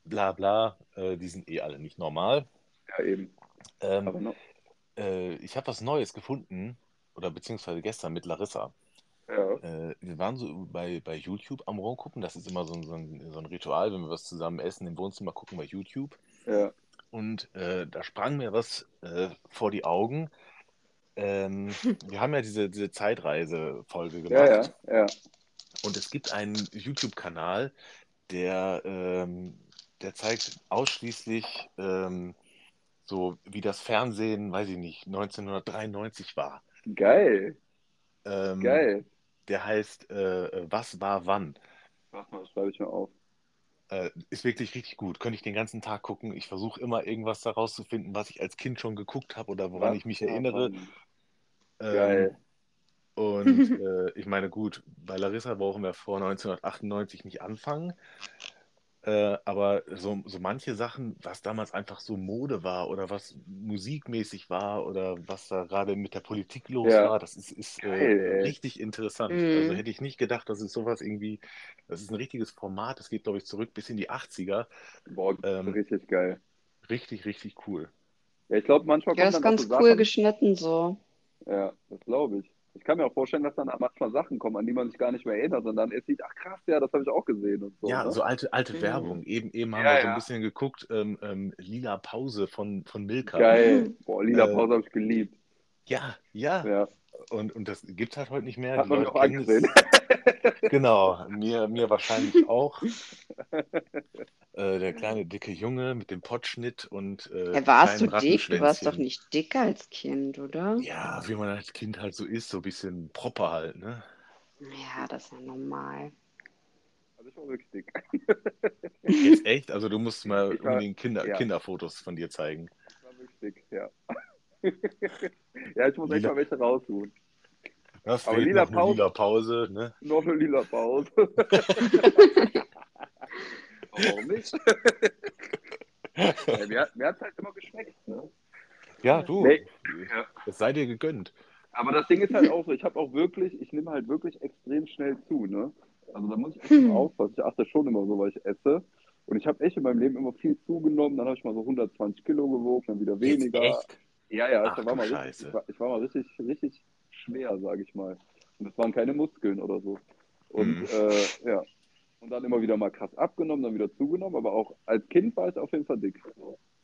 Bla bla. Äh, die sind eh alle nicht normal. ja, eben. Ähm, Aber noch, äh, ich habe was Neues gefunden. Oder beziehungsweise gestern mit Larissa. ja. Äh, wir waren so bei, bei YouTube am rumgucken. Das ist immer so ein, so, ein, so ein Ritual, wenn wir was zusammen essen im Wohnzimmer, gucken bei YouTube. Ja. Und äh, da sprang mir was äh, vor die Augen. Ähm, wir haben ja diese, diese Zeitreise-Folge gemacht. Ja, ja, ja. Und es gibt einen YouTube-Kanal, der, ähm, der zeigt ausschließlich ähm, so, wie das Fernsehen, weiß ich nicht, 1993 war. Geil, Ähm, geil. Der heißt äh, Was war wann? Mach mal, schreibe ich mal auf. Äh, ist wirklich richtig gut. Könnte ich den ganzen Tag gucken. Ich versuche immer irgendwas daraus zu finden, was ich als Kind schon geguckt habe oder woran Was ich mich erinnere. Ähm, Geil. Und äh, ich meine, gut, bei Larissa brauchen wir vor 1998 nicht anfangen. Äh, aber so, so manche Sachen, was damals einfach so Mode war oder was musikmäßig war oder was da gerade mit der Politik los Ja. war, das ist, ist Geil, äh, richtig interessant. Mhm. Also hätte ich nicht gedacht, dass es sowas irgendwie, das ist ein richtiges Format, das geht, glaube ich, zurück bis in die 80er. Boah, ähm, richtig geil. Richtig, richtig cool. Ja, ich glaube, manchmal Ja, kommen das ist ganz so cool Sachen. geschnitten so. Ja, das glaube ich. Ich kann mir auch vorstellen, dass dann manchmal Sachen kommen, an die man sich gar nicht mehr erinnert, sondern er sieht, ach krass, ja, das habe ich auch gesehen und so. Ja, ne? so alte, alte Mhm. Werbung. Eben, eben haben Ja, wir so ein ja. bisschen geguckt, ähm, ähm, Lila Pause von, von Milka. Geil. Boah, Lila Äh, Pause habe ich geliebt. Ja, ja. Ja, Und, und das gibt es halt heute nicht mehr. hat Die man Leute auch angesehen. es. Genau, mir, mir wahrscheinlich auch. Äh, der kleine dicke Junge mit dem Pottschnitt und äh, Ja, warst du dick? Du warst doch nicht dick als Kind, oder? Ja, wie man als Kind halt so ist, so ein bisschen proper halt, ne? Ja, das ist ja normal. Also ich war wirklich dick. Jetzt echt? Also du musst mal war- unbedingt Kinder, ja. Kinderfotos von dir zeigen. Ich war wirklich dick, ja. ja, ich muss echt Lila- mal welche raussuchen. Das Aber lila noch eine Pause- lila Pause, ne? Noch eine lila Pause. Warum nicht? ja, mir mir hat es halt immer geschmeckt. Ne? Ja, du, Nee. Ja. es sei dir gegönnt. Aber das Ding ist halt auch so, ich habe auch wirklich, ich nehme halt wirklich extrem schnell zu, ne? Also da muss ich echt Hm. mal aufpassen. Ich achte schon immer so, weil ich esse. Und ich habe echt in meinem Leben immer viel zugenommen. Dann habe ich mal so 120 Kilo gewogen, dann wieder weniger. Jetzt echt? Ja, ja, Ach ich war, mal richtig, ich, war, ich war mal richtig, richtig schwer, sage ich mal. Und das waren keine Muskeln oder so. Und Mhm. äh, ja. Und dann immer wieder mal krass abgenommen, dann wieder zugenommen. Aber auch als Kind war ich auf jeden Fall dick.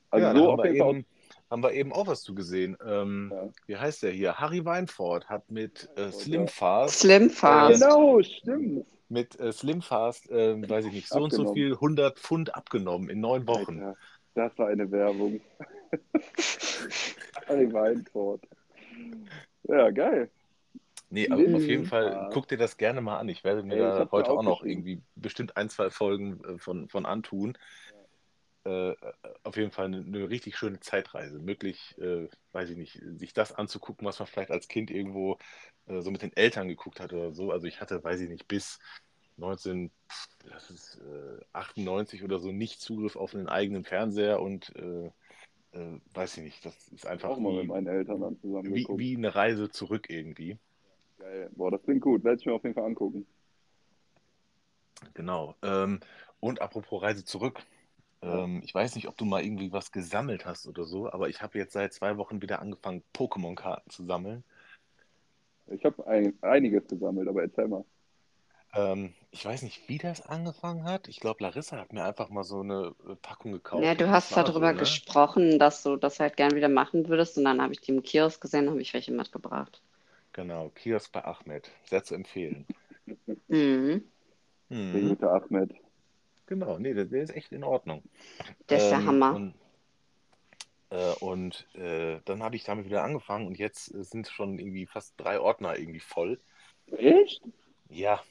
Also ja, so haben auf wir, jeden Fall. eben, haben wir eben auch was zu gesehen. Ähm, Ja. Wie heißt der hier? Harry Weinfurt hat mit äh, Slim. Fast, Slim Fast. Genau, stimmt. mit äh, Slim Fast, ähm, weiß ich nicht, so und so Abgenommen. viel 100 Pfund abgenommen in neun Wochen. Alter, das war eine Werbung. Harry Weinfurt. Ja, geil. Nee, aber auf Mhm. jeden Fall, Ah. guck dir das gerne mal an. Ich werde mir ich da heute auch noch aufgeschrieben. irgendwie bestimmt ein, zwei Folgen äh, von, von antun. Äh, auf jeden Fall eine, eine richtig schöne Zeitreise. Möglich, äh, weiß ich nicht, sich das anzugucken, was man vielleicht als Kind irgendwo äh, so mit den Eltern geguckt hat oder so. Also ich hatte, weiß ich nicht, bis 1998 oder so nicht Zugriff auf einen eigenen Fernseher und äh, äh, weiß ich nicht, das ist einfach Auch mal mit wie, meinen Eltern dann zusammen wie, wie eine Reise zurück irgendwie. Geil. Boah, das klingt gut. Werde ich mir auf jeden Fall angucken. Genau. Ähm, und apropos Reise zurück. Ähm, ich weiß nicht, ob du mal irgendwie was gesammelt hast oder so, aber ich habe jetzt seit zwei Wochen wieder angefangen, Pokémon-Karten zu sammeln. Ich habe ein, einiges gesammelt, aber erzähl mal. Ähm, ich weiß nicht, wie das angefangen hat. Ich glaube, Larissa hat mir einfach mal so eine äh, Packung gekauft. Ja, du und hast darüber so, ne? gesprochen, dass du das halt gern wieder machen würdest und dann habe ich die im Kiosk gesehen, habe ich welche mitgebracht. Genau, Kiosk bei Ahmed. Sehr zu empfehlen. Mhm. Der Mhm. gute Ahmed. Genau, nee, der, der ist echt in Ordnung. Der ist der Ähm, Hammer. und äh, und äh, dann habe ich damit wieder angefangen und jetzt äh, sind schon irgendwie fast drei Ordner irgendwie voll. Echt? Ja,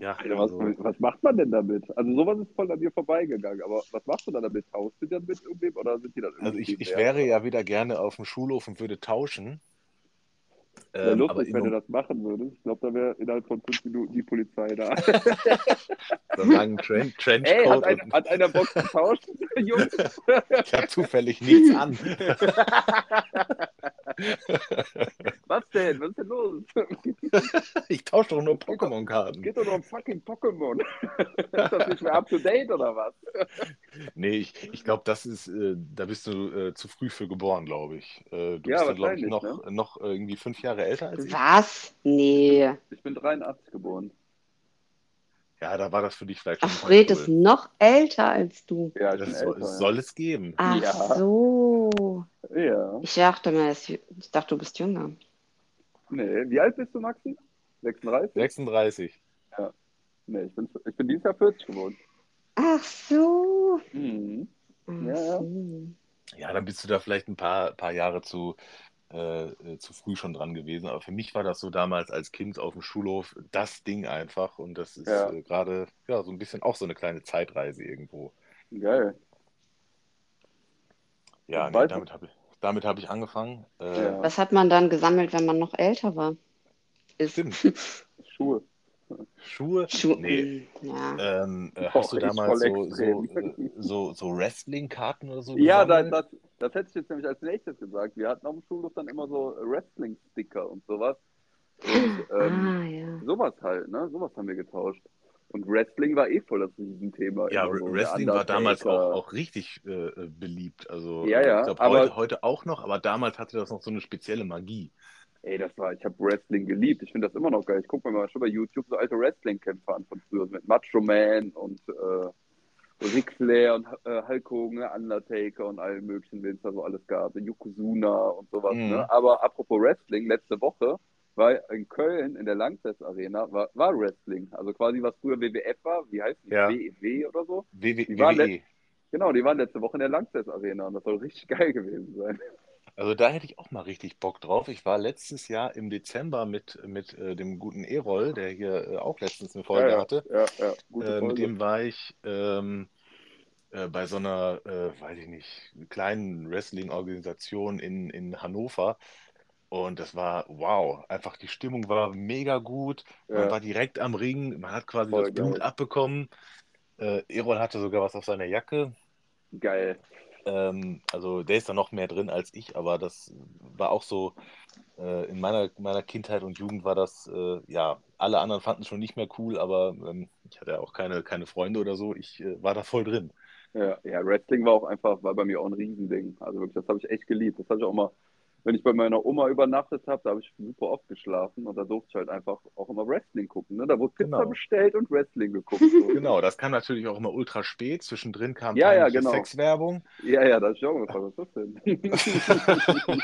ja, Alter, was, also, was macht man denn damit? Also sowas ist voll an mir vorbeigegangen, aber was machst du dann damit? Tauschst du dann mit irgendwem oder sind die dann also ich, ich wäre ja wieder gerne auf dem Schulhof und würde tauschen. Wäre Ähm, lustig, wenn du das machen würdest. Ich glaube, da wäre innerhalb von fünf Minuten die Polizei da. so einen langen Tren Ey, hat, Trenchcoat ein, hat einer Bock zu tauschen, Jungs? ich habe zufällig nichts an. Was denn? Was ist denn los? Ich tausche doch nur Pokémon-Karten. Geht doch um fucking Pokémon. ist das nicht mehr up to date oder was? Nee, ich, ich glaube, das ist, äh, da bist du äh, zu früh für geboren, glaube ich. Äh, du Ja, bist ja, glaube ich, noch, noch irgendwie fünf Jahre älter als ich. Was? Nee. Ich bin 83 geboren. Ja, da war das für dich vielleicht schon Ach, Fred mehr ist cool. noch älter als du. Ja, Das soll, älter. soll es geben. Ach Ja. so. Ja. ja. Ich dachte mal, ich dachte, du bist jünger. Nee. Wie alt bist du, Maxi? 36? 36. Nee, ich bin, ich bin dieses Jahr 40 geworden. Ach so. Mhm. Ach Ja, ja. so. Ja, dann bist du da vielleicht ein paar, paar Jahre zu, äh, zu früh schon dran gewesen. Aber für mich war das so damals als Kind auf dem Schulhof das Ding einfach. Und das ist Ja. äh, gerade ja, so ein bisschen auch so eine kleine Zeitreise irgendwo. Geil. Ja, nee, damit habe ich, damit hab ich angefangen. Äh, Ja. Was hat man dann gesammelt, wenn man noch älter war? Ist Stimmt. Schuhe. Schuhe? Schu Nee. Ja. Ähm, äh, hast du damals so, so, so, so Wrestling-Karten oder so Ja, da, gesammelt? das, das hätte ich jetzt nämlich als nächstes gesagt. Wir hatten auf dem Schulhof dann immer so Wrestling-Sticker und sowas. Und ähm, Ah, ja. sowas halt, ne? Sowas haben wir getauscht. Und Wrestling war eh voll das Riesenthema. Ja, so. Der Wrestling war damals auch, auch richtig äh, beliebt. Also Ja, ja, ich glaube heute, heute auch noch, aber damals hatte das noch so eine spezielle Magie. Ey, das war, ich habe Wrestling geliebt. Ich finde das immer noch geil. Ich gucke mir mal schon bei YouTube so alte Wrestling-Kämpfe an von früher mit Macho Man und äh, Ric Flair und äh, Hulk Hogan, Undertaker und allen möglichen, wen es da so alles gab. Yokozuna und sowas. Mhm. Ne? Aber apropos Wrestling, letzte Woche war in Köln in der Langfest Arena war, war Wrestling. Also quasi was früher WWF war. Wie heißt die? Ja. WEW oder so? WW, Die waren WWE. Genau, die waren letzte Woche in der Langfest Arena und das soll richtig geil gewesen sein. Also da hätte ich auch mal richtig Bock drauf. Ich war letztes Jahr im Dezember mit, mit äh, dem guten Erol, der hier äh, auch letztens eine Folge ja, ja, hatte. Ja, gute Äh, mit Folge. dem war ich ähm, äh, bei so einer, äh, weiß ich nicht, kleinen Wrestling-Organisation in, in Hannover. Und das war wow, einfach die Stimmung war mega gut. Man Ja. war direkt am Ring, man hat quasi Voll das Blut geil. abbekommen. Äh, Erol hatte sogar was auf seiner Jacke. Geil. Ähm, also der ist da noch mehr drin als ich, aber das war auch so, äh, in meiner, meiner Kindheit und Jugend war das, äh, ja, alle anderen fanden es schon nicht mehr cool, aber ähm, ich hatte ja auch keine, keine Freunde oder so, ich äh, war da voll drin. Ja, ja, Wrestling war auch einfach, war bei mir auch ein Riesending. Also wirklich, das habe ich echt geliebt. Das hatte ich auch mal, wenn ich bei meiner Oma übernachtet habe, da habe ich super oft geschlafen und da durfte ich halt einfach auch immer Wrestling gucken. Ne? Da wurde Pizza Genau. bestellt und Wrestling geguckt. So. Genau, das kam natürlich auch immer ultra spät, zwischendrin kam Ja, ja, genau. Sexwerbung. Ja, ja, da hab ich auch gefragt, was ist das denn?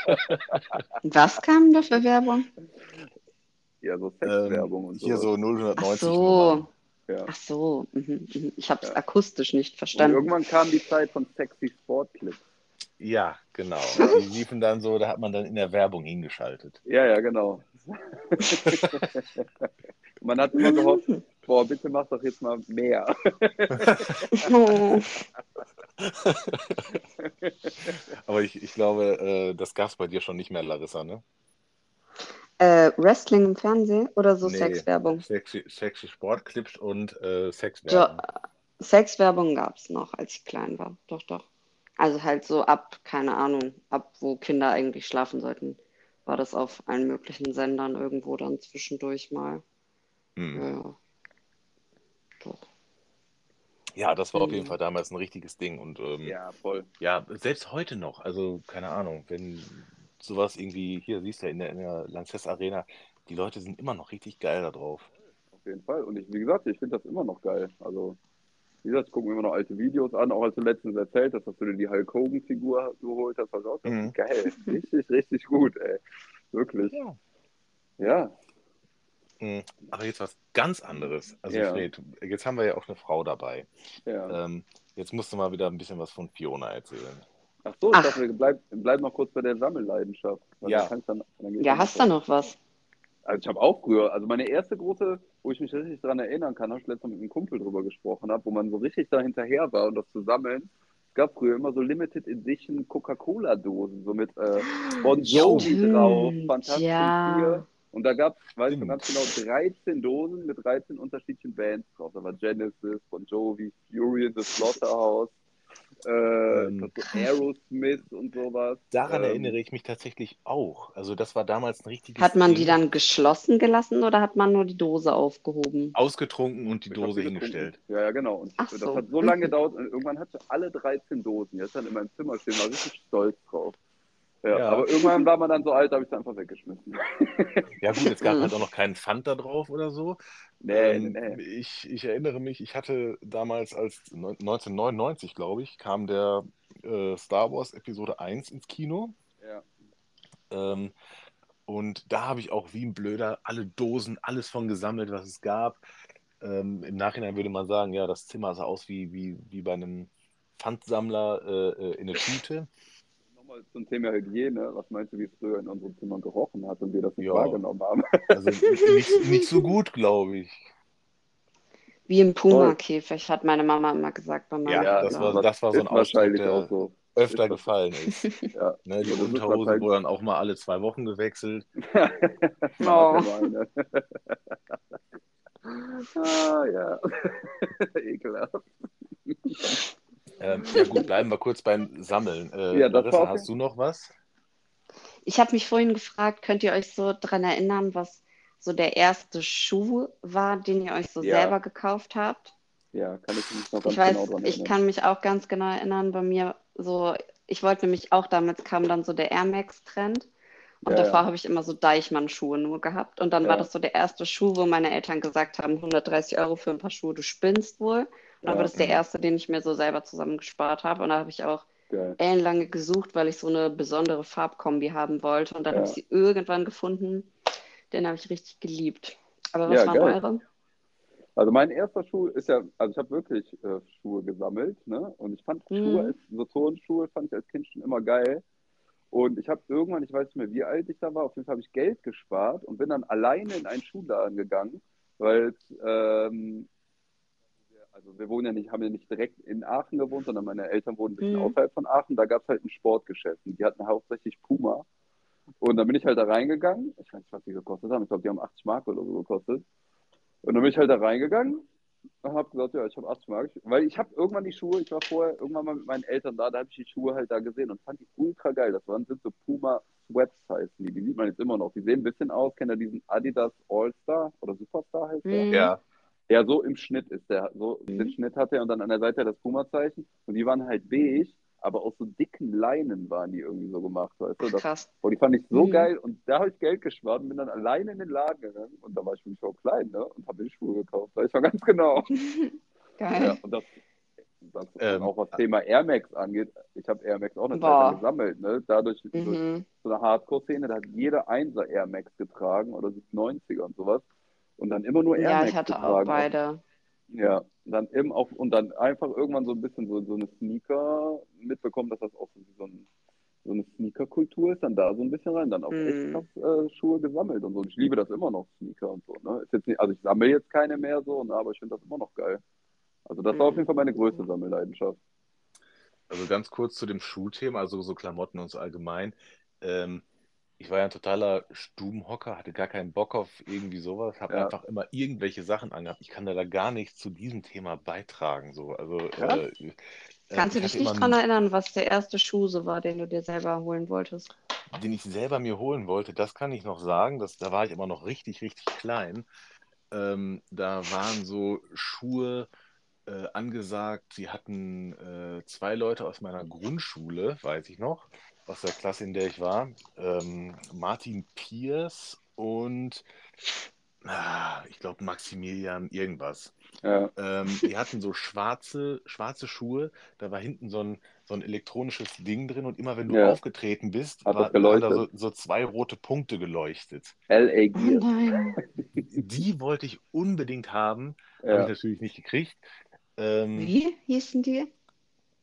Was kam da für Werbung? ja, so Ähm, Sexwerbung und hier so. so 090 Ach so. Ja. Ach so. Mhm, mhm. Ich habe es Ja. akustisch nicht Und verstanden. irgendwann kam die Zeit von sexy Sportclips. Ja, genau. Die liefen dann so, da hat man dann in der Werbung hingeschaltet. Ja, ja, genau. Man hat immer gehofft, boah, bitte mach doch jetzt mal mehr. Aber ich, ich glaube, äh, das gab es bei dir schon nicht mehr, Larissa, ne? Äh, Wrestling im Fernsehen oder so Nee. Sexwerbung? Sexy, sexy Sportclips und äh, Jo, Sexwerbung. Sexwerbung gab es noch, als ich klein war. Doch, doch. Also halt so ab, keine Ahnung, ab wo Kinder eigentlich schlafen sollten, war das auf allen möglichen Sendern irgendwo dann zwischendurch mal. Hm. Ja, ja. Ja, das war auf jeden Mhm. Fall damals ein richtiges Ding. Und ähm, Ja, voll. ja, selbst heute noch, also keine Ahnung, wenn sowas irgendwie, hier siehst du ja in der, in der Lanxess Arena, die Leute sind immer noch richtig geil da drauf. Auf jeden Fall. Und ich, wie gesagt, ich finde das immer noch geil. Also, wie gesagt, ich gucke mir immer noch alte Videos an, auch als du letztens erzählt hast, dass du dir die Hulk Hogan-Figur geholt hast. Also auch das Mhm. ist geil. Richtig, richtig gut, ey. Wirklich. Ja. Ja. Mhm. Aber jetzt was ganz anderes. Also Ja. Fred, jetzt haben wir ja auch eine Frau dabei. ja. Ähm, jetzt musst du mal wieder ein bisschen was von Fiona erzählen. Ach so, ich Ach. dachte, wir bleiben bleib noch kurz bei der Sammelleidenschaft. Ja. dann Dann, Ja, hast du noch was? Also ich habe auch früher, also meine erste große, wo ich mich richtig daran erinnern kann, habe ich letztens mit einem Kumpel drüber gesprochen habe, wo man so richtig da hinterher war und das zu sammeln. Es gab früher immer so Limited Edition Coca-Cola-Dosen, so mit äh, Bon Jovi drauf, Fantastisch ja. 4. Und da gab es, weiß ich ganz genau, 13 Dosen mit 13 unterschiedlichen Bands drauf. Da war Genesis, Bon Jovi, Fury in the Slaughterhouse, äh, Ähm, so Aerosmith und sowas. Daran Ähm, erinnere ich mich tatsächlich auch. Also das war damals ein richtiges Hat man die Ding. dann geschlossen gelassen oder hat man nur die Dose aufgehoben? ausgetrunken und die Ich Dose hingestellt. Ja, ja, genau. Und Ach das so. hat so lange gedauert und irgendwann hatte ich alle 13 Dosen. Jetzt dann in meinem Zimmer stehen, war richtig stolz drauf. Ja, Ja. Aber irgendwann war man dann so alt, habe ich es einfach weggeschmissen. Ja gut, es gab halt auch noch keinen Pfand da drauf oder so. nee, Ähm, nee, nee. Ich, ich erinnere mich, ich hatte damals als neun- 1999, glaube ich, kam der äh, Star Wars Episode 1 ins Kino. Ja. Ähm, und da habe ich auch wie ein Blöder alle Dosen, alles von gesammelt, was es gab. Ähm, Im Nachhinein würde man sagen, ja, das Zimmer sah aus wie, wie, wie bei einem Pfandsammler äh, äh, in der Tüte. Zum Thema Hygiene. Was meinst du, wie es früher in unserem Zimmer gerochen hat und wir das nicht Ja. wahrgenommen haben? Also nicht, nicht so gut, glaube ich. Wie im Puma-Käfig, hat meine Mama immer gesagt bei meinem Ja, das war- das war so ein ist Ausdruck, der- auch so. Öfter Ist gefallen ist. Ja. Ne, die Ja, das ist Unterhose wahrscheinlich- wurde dann auch mal alle zwei Wochen gewechselt. Oh. Meine. ah, ja. Ekelhaft. Ähm, ja gut, bleiben wir kurz beim Sammeln. Äh, Ja, Larissa, okay. hast du noch was? Ich habe mich vorhin gefragt, könnt ihr euch so dran erinnern, was so der erste Schuh war, den ihr euch so Ja. selber gekauft habt? Ja, kann ich mich noch ganz Ich weiß, genau dran ich erinnern. kann mich auch ganz genau erinnern, bei mir so, ich wollte nämlich auch, damals kam dann so der Air Max-Trend und Ja, davor ja. habe ich immer so Deichmann-Schuhe nur gehabt und dann Ja. war das so der erste Schuh, wo meine Eltern gesagt haben, 130 Euro für ein paar Schuhe, du spinnst wohl. Ja. war das der erste, den ich mir so selber zusammengespart habe und da habe ich auch Geil. ellenlange gesucht, weil ich so eine besondere Farbkombi haben wollte und dann Ja. habe ich sie irgendwann gefunden. Den habe ich richtig geliebt. Aber was Ja, waren geil. eure? Also mein erster Schuh ist ja, also ich habe wirklich äh, Schuhe gesammelt, ne? Und ich fand Mhm. Schuhe, als, so Turnschuhe fand ich als Kind schon immer geil. Und ich habe irgendwann, ich weiß nicht mehr, wie alt ich da war, auf jeden Fall habe ich Geld gespart und bin dann alleine in einen Schuhladen gegangen, weil ähm, also wir wohnen ja nicht, haben ja nicht direkt in Aachen gewohnt, sondern meine Eltern wohnen ein bisschen Mhm. außerhalb von Aachen. Da gab es halt ein Sportgeschäft und die hatten hauptsächlich Puma. Und dann bin ich halt da reingegangen. Ich weiß nicht, was die gekostet haben. Ich glaube, die haben 80 Mark oder so gekostet. Und dann bin ich halt da reingegangen und habe gesagt, ja, ich habe 80 Mark. Weil ich habe irgendwann die Schuhe, ich war vorher irgendwann mal mit meinen Eltern da, da habe ich die Schuhe halt da gesehen und fand die ultra geil. Das waren sind so Puma Sweats heißen die. Die sieht man jetzt immer noch. Die sehen ein bisschen aus. Kennt ihr diesen Adidas All-Star oder Superstar heißt der? Mhm. Ja. Ja, so im Schnitt ist der. So Mhm. den Schnitt hat er und dann an der Seite das Puma-Zeichen. Und die waren halt beige, aber aus so dicken Leinen waren die irgendwie so gemacht, weißt du? Das, Krass. boah, die fand ich so Mhm. geil und da habe ich Geld gespart und bin dann alleine in den Laden gegangen und da war ich wirklich auch klein, ne? Und habe die Schuhe gekauft. Weiß ich noch ganz genau. Geil. Ja, und das, das Ähm, auch was Thema Air Max angeht. Ich habe Air Max auch eine Zeit Boah. lang gesammelt, ne? Dadurch durch Mhm. so eine Hardcore-Szene, da hat jeder Einser Air Max getragen oder so 90er und sowas. Und dann immer nur Air Ja, Max ich hatte auch getragen. beide. Ja, und dann eben auch und dann einfach irgendwann so ein bisschen so, so eine Sneaker mitbekommen, dass das auch so, so, ein, so eine Sneaker-Kultur ist, dann da so ein bisschen rein, dann auch echt Mhm. krass äh, Schuhe gesammelt und so. Und ich liebe das immer noch, Sneaker und so. Ne? Ist jetzt nicht, also ich sammle jetzt keine mehr so, ne, aber ich finde das immer noch geil. Also das war auf Mhm. jeden Fall meine größte Sammelleidenschaft. Also ganz kurz zu dem Schuhthema, also so Klamotten und so allgemein. Ähm, ich war ja ein totaler Stubenhocker, hatte gar keinen Bock auf irgendwie sowas, habe Ja. einfach immer irgendwelche Sachen angehabt. Ich kann da, da gar nichts zu diesem Thema beitragen. So. Also, äh, äh, Kannst du ich dich nicht einen- erinnern, was der erste Schuh so war, den du dir selber holen wolltest? den ich selber mir holen wollte, das kann ich noch sagen. Das, da war ich immer noch richtig, richtig klein. ähm, da waren so Schuhe äh, angesagt. Sie hatten äh, zwei Leute aus meiner Grundschule, weiß ich noch, aus der Klasse, in der ich war. Ähm, Martin Pierce und ah, ich glaube Maximilian irgendwas. Ja, Ähm, die hatten so schwarze, schwarze Schuhe, da war hinten so ein, so ein elektronisches Ding drin und immer wenn du Ja. aufgetreten bist, Hat war, das waren da so, so zwei rote Punkte geleuchtet. L.A. Oh Gears. nein. Die wollte ich unbedingt haben, habe ich Ja, natürlich nicht gekriegt. Ähm, Wie hießen die?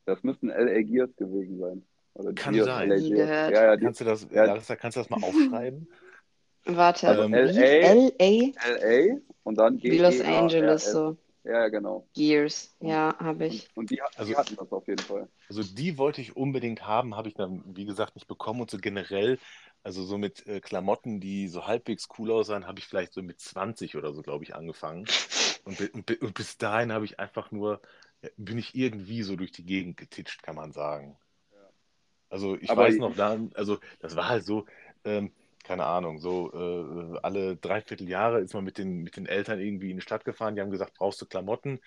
das müssten L.A. Gears gewesen sein. Oder Kann Gears, sein. Ja, ja, die kannst du das, Ja. Larissa, kannst du das mal aufschreiben? Warte. Also Ähm? LA, L.A. L.A. und dann Wie Los G-E-A-R-S. Angeles, so. Ja, ja, genau. Gears. Ja, habe Und, ich. und die, die Also- hatten das auf jeden Fall. Also die wollte ich unbedingt haben, habe ich dann, wie gesagt, nicht bekommen. Und so generell, also so mit äh, Klamotten, die so halbwegs cool aussahen, habe ich vielleicht so mit 20 oder so, glaube ich, angefangen. Und, und, und bis dahin habe ich einfach nur, ja, bin ich irgendwie so durch die Gegend getitscht, kann man sagen. Also ich Aber- weiß noch, da, also das war halt so, ähm, keine Ahnung, so äh, alle dreiviertel Jahre ist man mit den, mit den Eltern irgendwie in die Stadt gefahren, die haben gesagt, brauchst du Klamotten?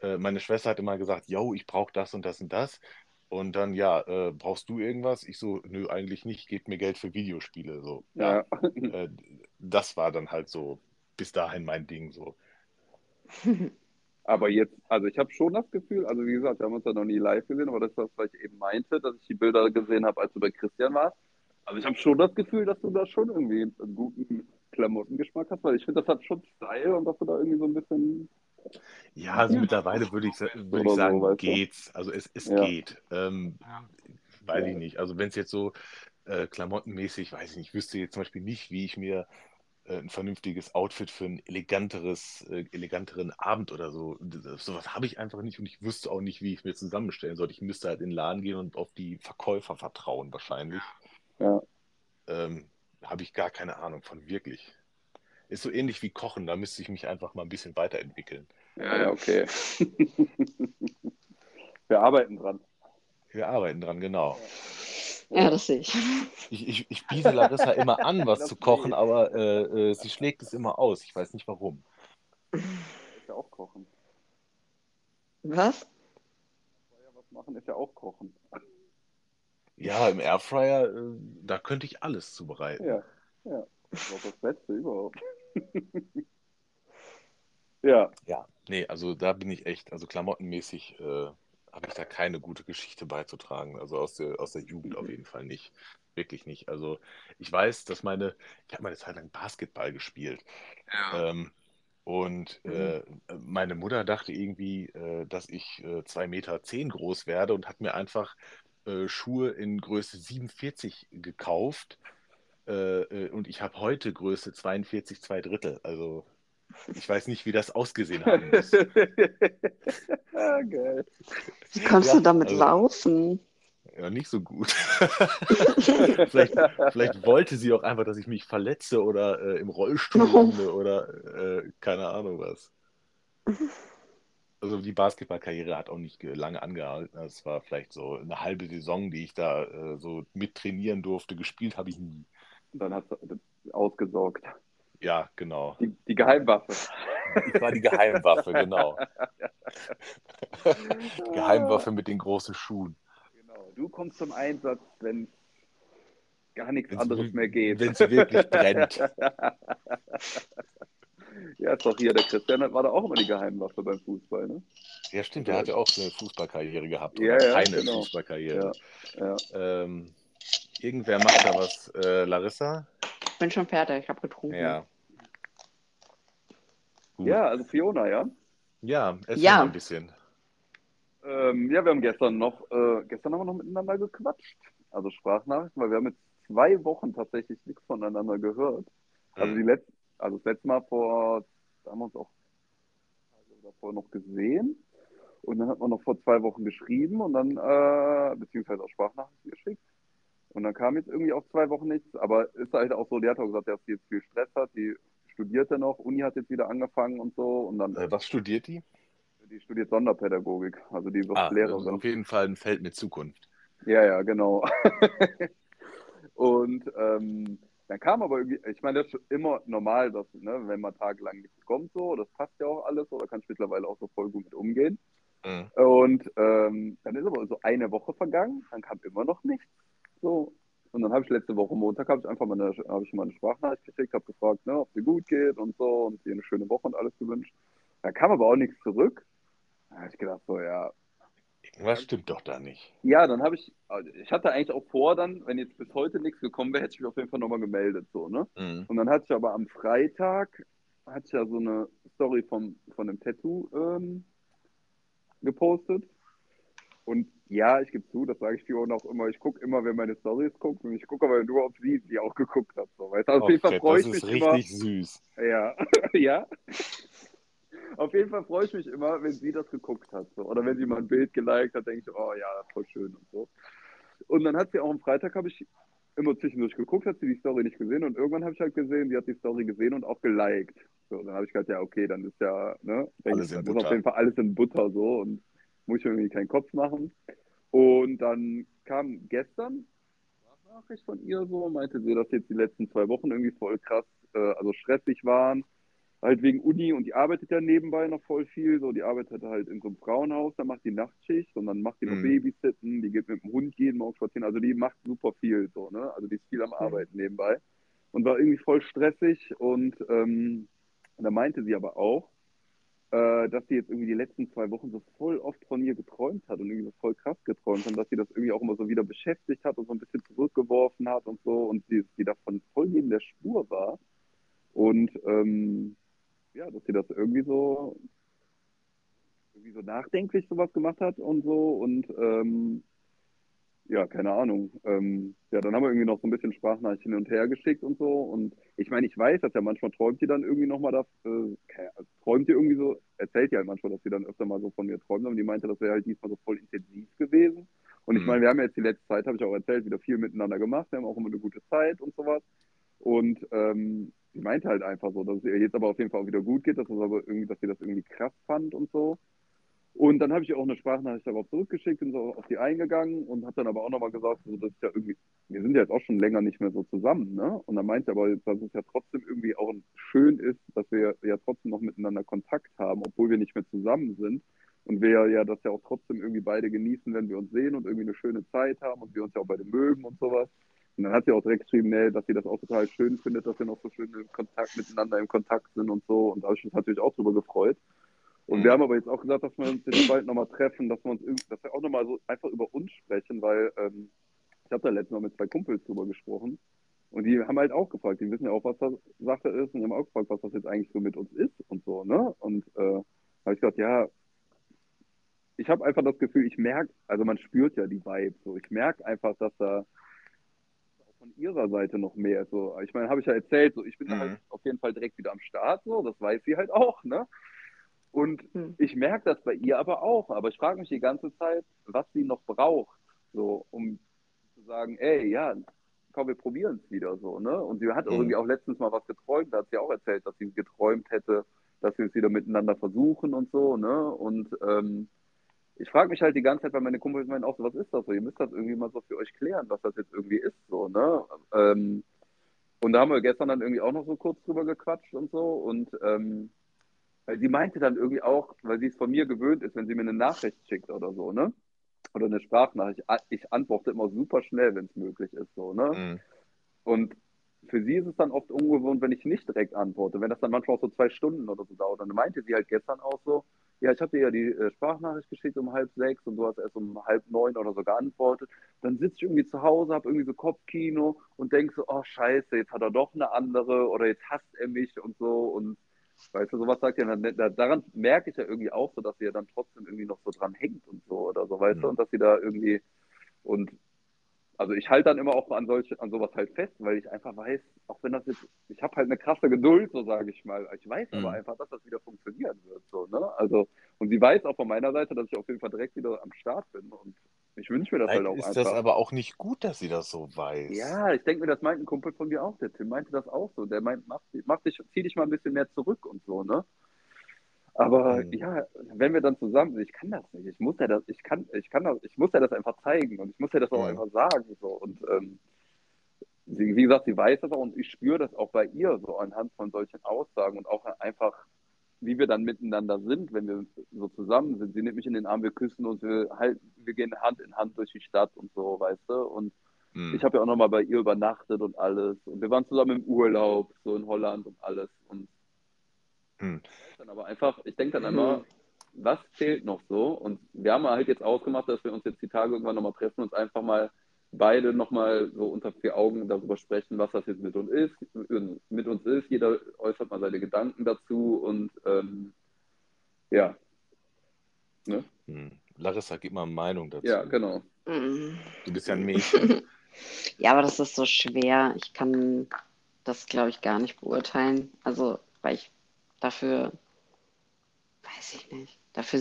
Äh, meine Schwester hat immer gesagt, yo, ich brauche das und das und das. Und dann, ja, äh, brauchst du irgendwas? Ich so, nö, eigentlich nicht, gebt mir Geld für Videospiele. So, ja, Ja. äh, das war dann halt so bis dahin mein Ding so. Aber jetzt, also ich habe schon das Gefühl, also wie gesagt, wir haben uns ja noch nie live gesehen, aber das ist das, was ich eben meinte, dass ich die Bilder gesehen habe, als du bei Christian warst. Also ich habe schon das Gefühl, dass du da schon irgendwie einen guten Klamottengeschmack hast, weil ich finde, das hat schon Style und dass du da irgendwie so ein bisschen. Ja, also Ja. mittlerweile würde ich, Oder ich so, sagen, du? geht's. Also es, es Ja. geht. Ähm, weiß Ja. ich nicht. Also wenn es jetzt so äh, klamottenmäßig, weiß ich nicht, ich wüsste jetzt zum Beispiel nicht, wie ich mir ein vernünftiges Outfit für einen eleganteres, äh, eleganteren Abend oder so. Sowas habe ich einfach nicht und ich wüsste auch nicht, wie ich es mir zusammenstellen sollte. Ich müsste halt in den Laden gehen und auf die Verkäufer vertrauen, wahrscheinlich. Ja. Ähm, habe ich gar keine Ahnung von, wirklich. Ist so ähnlich wie Kochen, da müsste ich mich einfach mal ein bisschen weiterentwickeln. Ja, ja, okay. wir arbeiten dran. Wir arbeiten dran, genau. Ja, das sehe ich. Ich, ich, ich biete Larissa immer an, was zu kochen, aber äh, äh, sie schlägt es immer aus. Ich weiß nicht warum. Ist ja auch kochen. Was? Ja, was machen ist ja auch kochen. Ja, im Airfryer, äh, da könnte ich alles zubereiten. Ja, ja. Das ist auch das Beste überhaupt. ja, Ja, nee, also da bin ich echt, also klamottenmäßig äh, habe ich da keine gute Geschichte beizutragen. Also aus der, aus der Jugend auf jeden Fall nicht. Wirklich nicht. Also ich weiß, dass meine, ich habe meine Zeit lang Basketball gespielt. Ähm, und äh, meine Mutter dachte irgendwie, äh, dass ich äh, 2,10 Meter zehn groß werde und hat mir einfach äh, Schuhe in Größe 47 gekauft. Äh, äh, und ich habe heute Größe 42, zwei Drittel. Also ich weiß nicht, wie das ausgesehen haben muss. ah, geil. Wie kannst Ja, du damit also- laufen? Ja, nicht so gut. vielleicht, vielleicht wollte sie auch einfach, dass ich mich verletze oder äh, im Rollstuhl lande oder äh, keine Ahnung was. Also die Basketballkarriere hat auch nicht ge- lange angehalten. Es war vielleicht so eine halbe Saison, die ich da äh, so mittrainieren durfte. Gespielt habe ich nie. Dann hat es ausgesorgt. Ja, genau. Die, die Geheimwaffe. Ich war die Geheimwaffe, genau. Geheimwaffe mit den großen Schuhen. Genau. Du kommst zum Einsatz, wenn gar nichts Wenn's anderes mehr geht. wenn's wirklich brennt. ja, ist doch hier, der Christian war da auch immer die Geheimwaffe beim Fußball, ne? Ja, stimmt, der hat ja auch eine Fußballkarriere gehabt. Ja, ja, keine genau. Fußballkarriere. Ja. Ähm, irgendwer macht da was. Äh, Larissa? Ich bin schon fertig, ich habe getrunken. Ja. Gut. ja, also Fiona, ja. Ja, erzähl Ja. ein bisschen. Ähm, ja, wir haben gestern noch, äh, gestern haben wir noch miteinander gequatscht. Also Sprachnachrichten, weil wir haben jetzt zwei Wochen tatsächlich nichts voneinander gehört. Also Mhm. die letzte, also das letzte Mal vor, da haben wir uns auch davor noch gesehen. Und dann hat man noch vor zwei Wochen geschrieben und dann, äh, beziehungsweise auch Sprachnachrichten geschickt. Und dann kam jetzt irgendwie auch zwei Wochen nichts. Aber ist halt auch so, die hat auch gesagt, dass sie jetzt viel Stress hat. Die studierte noch, Uni hat jetzt wieder angefangen und so. Und dann, Äh, was studiert die? die studiert Sonderpädagogik. Also die wird Ah, Lehrerin. auf jeden Fall ein Feld mit Zukunft. Ja, ja, genau. und ähm, Dann kam aber irgendwie, ich meine, das ist schon immer normal, dass, ne, wenn man tagelang nichts kommt, so, das passt ja auch alles, so, da kann ich mittlerweile auch so voll gut mit umgehen. Mhm. Und ähm, dann ist aber so eine Woche vergangen, dann kam immer noch nichts. So. Und dann habe ich letzte Woche Montag habe ich einfach mal eine, habe ich mal eine Sprachnachricht geschickt, habe gefragt, ne, ob es dir gut geht und so und dir eine schöne Woche und alles gewünscht. Da kam aber auch nichts zurück. Da habe ich gedacht, so, ja, Was stimmt doch da nicht? ja, dann habe ich, also ich hatte eigentlich auch vor, dann, wenn jetzt bis heute nichts gekommen wäre, hätte ich mich auf jeden Fall nochmal gemeldet, so, ne? Mhm. Und dann hatte ich aber am Freitag, hatte ich ja so eine Story vom, von einem Tattoo ähm, gepostet. Und ja, ich gebe zu, das sage ich Fiona auch immer, ich gucke immer, wer meine Stories guckt und ich gucke aber nur, ob sie die auch geguckt hat. So. Weißt, also auf jeden Fall freue ich mich immer. richtig süß. Ja, ja. Auf jeden Fall freue ich mich immer, wenn sie das geguckt hat. So. Oder wenn sie mal ein Bild geliked hat, denke ich, oh ja, voll schön und so. Und dann hat sie auch am Freitag, habe ich immer zwischendurch geguckt, hat sie die Story nicht gesehen und irgendwann habe ich halt gesehen, die hat die Story gesehen und auch geliked. So, dann habe ich gedacht, ja, okay, dann ist ja, ne, denke Alles ich, in ist auf Butter. jeden Fall alles in Butter so und muss ich mir irgendwie keinen Kopf machen. Und dann kam gestern Nachricht von ihr so, meinte sie, dass jetzt die letzten zwei Wochen irgendwie voll krass, äh, also stressig waren. Halt wegen Uni und die arbeitet ja nebenbei noch voll viel. So, die arbeitet halt in so einem Frauenhaus, da macht die Nachtschicht und dann macht die noch Mhm. Babysitten, die geht mit dem Hund jeden Morgen spazieren. Also die macht super viel so, ne? Also die ist viel am Arbeiten nebenbei. Und war irgendwie voll stressig und ähm, da meinte sie aber auch, äh, dass sie jetzt irgendwie die letzten zwei Wochen so voll oft von ihr geträumt hat und irgendwie so voll krass geträumt hat, dass sie das irgendwie auch immer so wieder beschäftigt hat und so ein bisschen zurückgeworfen hat und so und sie, sie davon voll neben der Spur war. Und ähm, ja, dass sie das irgendwie so irgendwie so nachdenklich sowas gemacht hat und so und ähm, ja, keine Ahnung. Ähm, ja, dann haben wir irgendwie noch so ein bisschen Sprachnachricht hin und her geschickt und so. Und ich meine, ich weiß, dass ja manchmal träumt ihr dann irgendwie nochmal das, äh, also träumt ihr irgendwie so, erzählt ihr halt manchmal, dass sie dann öfter mal so von mir träumt, aber die meinte, das wäre halt diesmal so voll intensiv gewesen. Und ich Mhm. meine, wir haben ja jetzt die letzte Zeit, habe ich auch erzählt, wieder viel miteinander gemacht. Wir haben auch immer eine gute Zeit und sowas. Und ähm, sie meinte halt einfach so, dass es ihr jetzt aber auf jeden Fall auch wieder gut geht, dass, es aber irgendwie, dass sie das irgendwie krass fand und so. Und dann habe ich auch eine Sprachnachricht darauf zurückgeschickt und so auf die eingegangen und habe dann aber auch nochmal gesagt, so, das ist ja irgendwie, wir sind ja jetzt auch schon länger nicht mehr so zusammen, ne? Und dann meinte sie aber, dass es ja trotzdem irgendwie auch schön ist, dass wir ja trotzdem noch miteinander Kontakt haben, obwohl wir nicht mehr zusammen sind. Und wir ja das ja auch trotzdem irgendwie beide genießen, wenn wir uns sehen und irgendwie eine schöne Zeit haben und wir uns ja auch beide mögen und sowas. Und dann hat sie auch direkt geschrieben, nee, dass sie das auch total schön findet, dass wir noch so schön im Kontakt miteinander im Kontakt sind und so. Und da habe ich mich natürlich auch drüber gefreut. Und wir haben aber jetzt auch gesagt, dass wir uns jetzt bald nochmal treffen, dass wir uns irgendwie, dass wir auch nochmal so einfach über uns sprechen, weil ähm, ich habe da letztens Mal mit zwei Kumpels drüber gesprochen. Und die haben halt auch gefragt, die wissen ja auch, was das Sache ist, und die haben auch gefragt, was das jetzt eigentlich so mit uns ist und so, ne? Und äh, habe ich gesagt, ja, ich habe einfach das Gefühl, ich merke, also man spürt ja die Vibe, so ich merke einfach, dass da von ihrer Seite noch mehr. So, ich meine, habe ich ja erzählt, so ich bin Mhm. halt auf jeden Fall direkt wieder am Start, so, das weiß sie halt auch, ne? Und Hm. ich merke das bei ihr aber auch. Aber ich frage mich die ganze Zeit, was sie noch braucht, so, um zu sagen, ey, ja, komm, wir probieren es wieder so, ne? Und sie hat Mhm. irgendwie auch letztens mal was geträumt, da hat sie auch erzählt, dass sie geträumt hätte, dass wir es wieder miteinander versuchen und so, ne? Und ähm, ich frage mich halt die ganze Zeit, weil meine Kumpels meinen auch so, was ist das so? Ihr müsst das irgendwie mal so für euch klären, was das jetzt irgendwie ist, so, ne? Ähm, und da haben wir gestern dann irgendwie auch noch so kurz drüber gequatscht und so. Und ähm, weil sie meinte dann irgendwie auch, weil sie es von mir gewöhnt ist, wenn sie mir eine Nachricht schickt oder so, ne? Oder eine Sprachnachricht. Ich antworte immer super schnell, wenn es möglich ist, so, ne? Mhm. Und für sie ist es dann oft ungewohnt, wenn ich nicht direkt antworte, wenn das dann manchmal auch so zwei Stunden oder so dauert. Und dann meinte sie halt gestern auch so, ja, ich habe dir ja die äh, Sprachnachricht geschickt um halb sechs und du hast erst um halb neun oder so geantwortet. Dann sitze ich irgendwie zu Hause, habe irgendwie so Kopfkino und denk so, oh scheiße, jetzt hat er doch eine andere oder jetzt hasst er mich und so. Und weißt du, sowas sagt ja, da, daran merke ich ja irgendwie auch so, dass sie ja dann trotzdem irgendwie noch so dran hängt und so oder so, weißt Mhm. du, und dass sie da irgendwie und also ich halte dann immer auch an solche, an sowas halt fest, weil ich einfach weiß, auch wenn das jetzt, ich habe halt eine krasse Geduld, so sage ich mal. Ich weiß aber Mhm. einfach, dass das wieder funktionieren wird. So, ne? Also, und sie weiß auch von meiner Seite, dass ich auf jeden Fall direkt wieder am Start bin. Und ich wünsche mir das Vielleicht halt auch ist einfach. das aber auch nicht gut, dass sie das so weiß. Ja, ich denke mir, das meint ein Kumpel von mir auch. Der Tim meinte das auch so. Der meint, mach, mach dich, zieh dich mal ein bisschen mehr zurück und so, ne? Aber Mhm. ja, wenn wir dann zusammen sind, ich kann das nicht. Ich muss ja das, ich kann, ich kann das, ich muss ja das einfach zeigen und ich muss ja das auch Mhm. einfach sagen. So. Und ähm, wie gesagt, sie weiß das auch und ich spüre das auch bei ihr so anhand von solchen Aussagen und auch einfach, wie wir dann miteinander sind, wenn wir so zusammen sind. Sie nimmt mich in den Arm, wir küssen uns, wir, halt, wir gehen Hand in Hand durch die Stadt und so, weißt du? Und hm. ich habe ja auch nochmal bei ihr übernachtet und alles. Und wir waren zusammen im Urlaub, so in Holland und alles. Und hm. dann aber einfach, ich denke dann immer, was fehlt noch so? Und wir haben halt jetzt ausgemacht, dass wir uns jetzt die Tage irgendwann nochmal treffen und einfach mal beide nochmal so unter vier Augen darüber sprechen, was das jetzt mit uns ist. Mit uns ist. Jeder äußert mal seine Gedanken dazu und ähm, ja. Ne? Hm. Larissa, gib mal eine Meinung dazu. Ja, genau. Du bist ja ein Mädchen. ja, aber das ist so schwer. Ich kann das, glaube ich, gar nicht beurteilen. Also, weil ich dafür, weiß ich nicht, dafür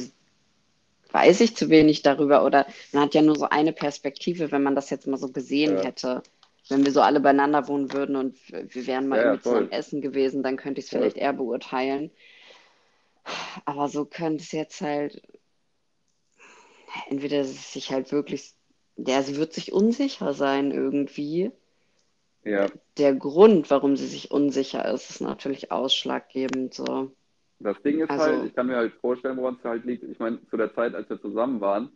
weiß ich zu wenig darüber oder man hat ja nur so eine Perspektive, wenn man das jetzt mal so gesehen ja. hätte. Wenn wir so alle beieinander wohnen würden und wir wären mal ja, zusammen essen gewesen, dann könnte ich es vielleicht eher beurteilen. Aber so könnte es jetzt halt, entweder sich halt wirklich, der, sie wird sich unsicher sein irgendwie. Ja. Der Grund, warum sie sich unsicher ist, ist natürlich ausschlaggebend so. Das Ding ist also, halt, ich kann mir halt vorstellen, woran es halt liegt. Ich meine, zu der Zeit, als wir zusammen waren,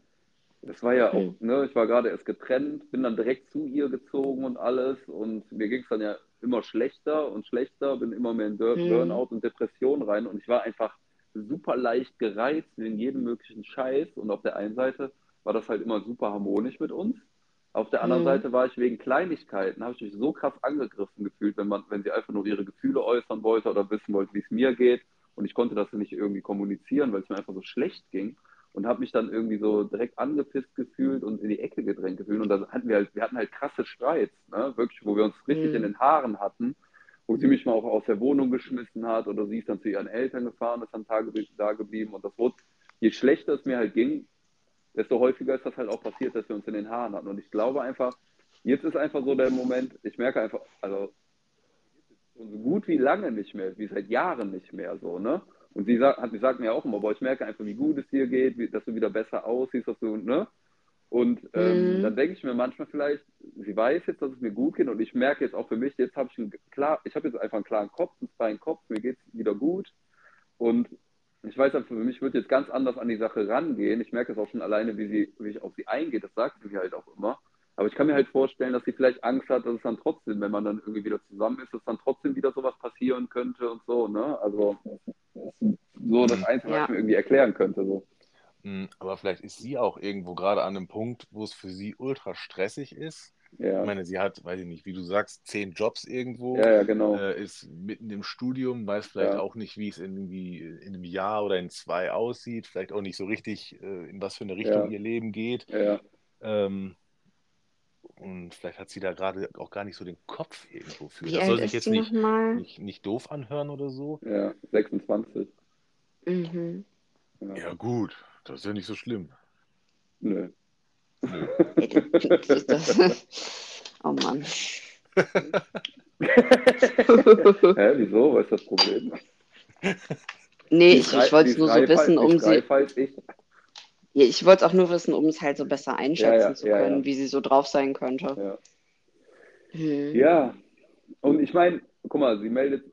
das war ja auch, ne, ich war gerade erst getrennt, bin dann direkt zu ihr gezogen und alles und mir ging es dann ja immer schlechter und schlechter, bin immer mehr in mhm. Burnout und Depression rein und ich war einfach super leicht gereizt in jedem möglichen Scheiß und auf der einen Seite war das halt immer super harmonisch mit uns. Auf der anderen mhm. Seite war ich wegen Kleinigkeiten, habe ich mich so krass angegriffen gefühlt, wenn man, wenn sie einfach nur ihre Gefühle äußern wollte oder wissen wollte, wie es mir geht und ich konnte das nicht irgendwie kommunizieren, weil es mir einfach so schlecht ging und habe mich dann irgendwie so direkt angepisst gefühlt und in die Ecke gedrängt gefühlt. Und dann hatten wir halt, wir hatten halt krasse Streits, ne? wirklich, wo wir uns richtig mhm. in den Haaren hatten, wo sie mich mal auch aus der Wohnung geschmissen hat oder sie ist dann zu ihren Eltern gefahren, ist dann Tage da geblieben. Und das wurde, je schlechter es mir halt ging, desto häufiger ist das halt auch passiert, dass wir uns in den Haaren hatten. Und ich glaube einfach, jetzt ist einfach so der Moment, ich merke einfach, also so gut wie lange nicht mehr, wie seit Jahren nicht mehr so, ne? Und sie sagt, sie sagt mir auch immer, boah, ich merke einfach, wie gut es dir geht, wie, dass du wieder besser aussiehst, dass du, ne? Und ähm, mhm. dann denke ich mir manchmal vielleicht, sie weiß jetzt, dass es mir gut geht und ich merke jetzt auch für mich, jetzt habe ich einen klar, ich habe jetzt einfach einen klaren Kopf, einen freien Kopf, mir geht es wieder gut. Und ich weiß einfach, für mich wird jetzt ganz anders an die Sache rangehen. Ich merke es auch schon alleine, wie, sie, wie ich auf sie eingehe, das sagt sie mir halt auch immer. Aber ich kann mir halt vorstellen, dass sie vielleicht Angst hat, dass es dann trotzdem, wenn man dann irgendwie wieder zusammen ist, dass dann trotzdem wieder sowas passieren könnte und so, ne? Also so das Einzige, ja. was ich mir irgendwie erklären könnte. So. Hm, aber vielleicht ist sie auch irgendwo gerade an einem Punkt, wo es für sie ultra stressig ist. Ja. Ich meine, sie hat, weiß ich nicht, wie du sagst, zehn Jobs irgendwo. Ja, ja, genau. Äh, ist mitten im Studium, weiß vielleicht ja. auch nicht, wie es irgendwie in einem Jahr oder in zwei aussieht. Vielleicht auch nicht so richtig, äh, in was für eine Richtung ihr Leben geht. Ja. Ähm, und vielleicht hat sie da gerade auch gar nicht so den Kopf irgendwo für. Wie das soll sich jetzt nicht, nicht, nicht, doof anhören oder so. Ja, 26. Mhm. Ja. ja. gut, das ist ja nicht so schlimm. Nö. Nö. oh Mann. Hä, wieso? Was ist das Problem? Nee, ich, ich wollte es nur so wissen, um sie. Ich. Ich wollte es auch nur wissen, um es halt so besser einschätzen ja, ja, zu können, ja, wie sie so drauf sein könnte. Ja, hm. und ich meine, guck mal, sie meldet,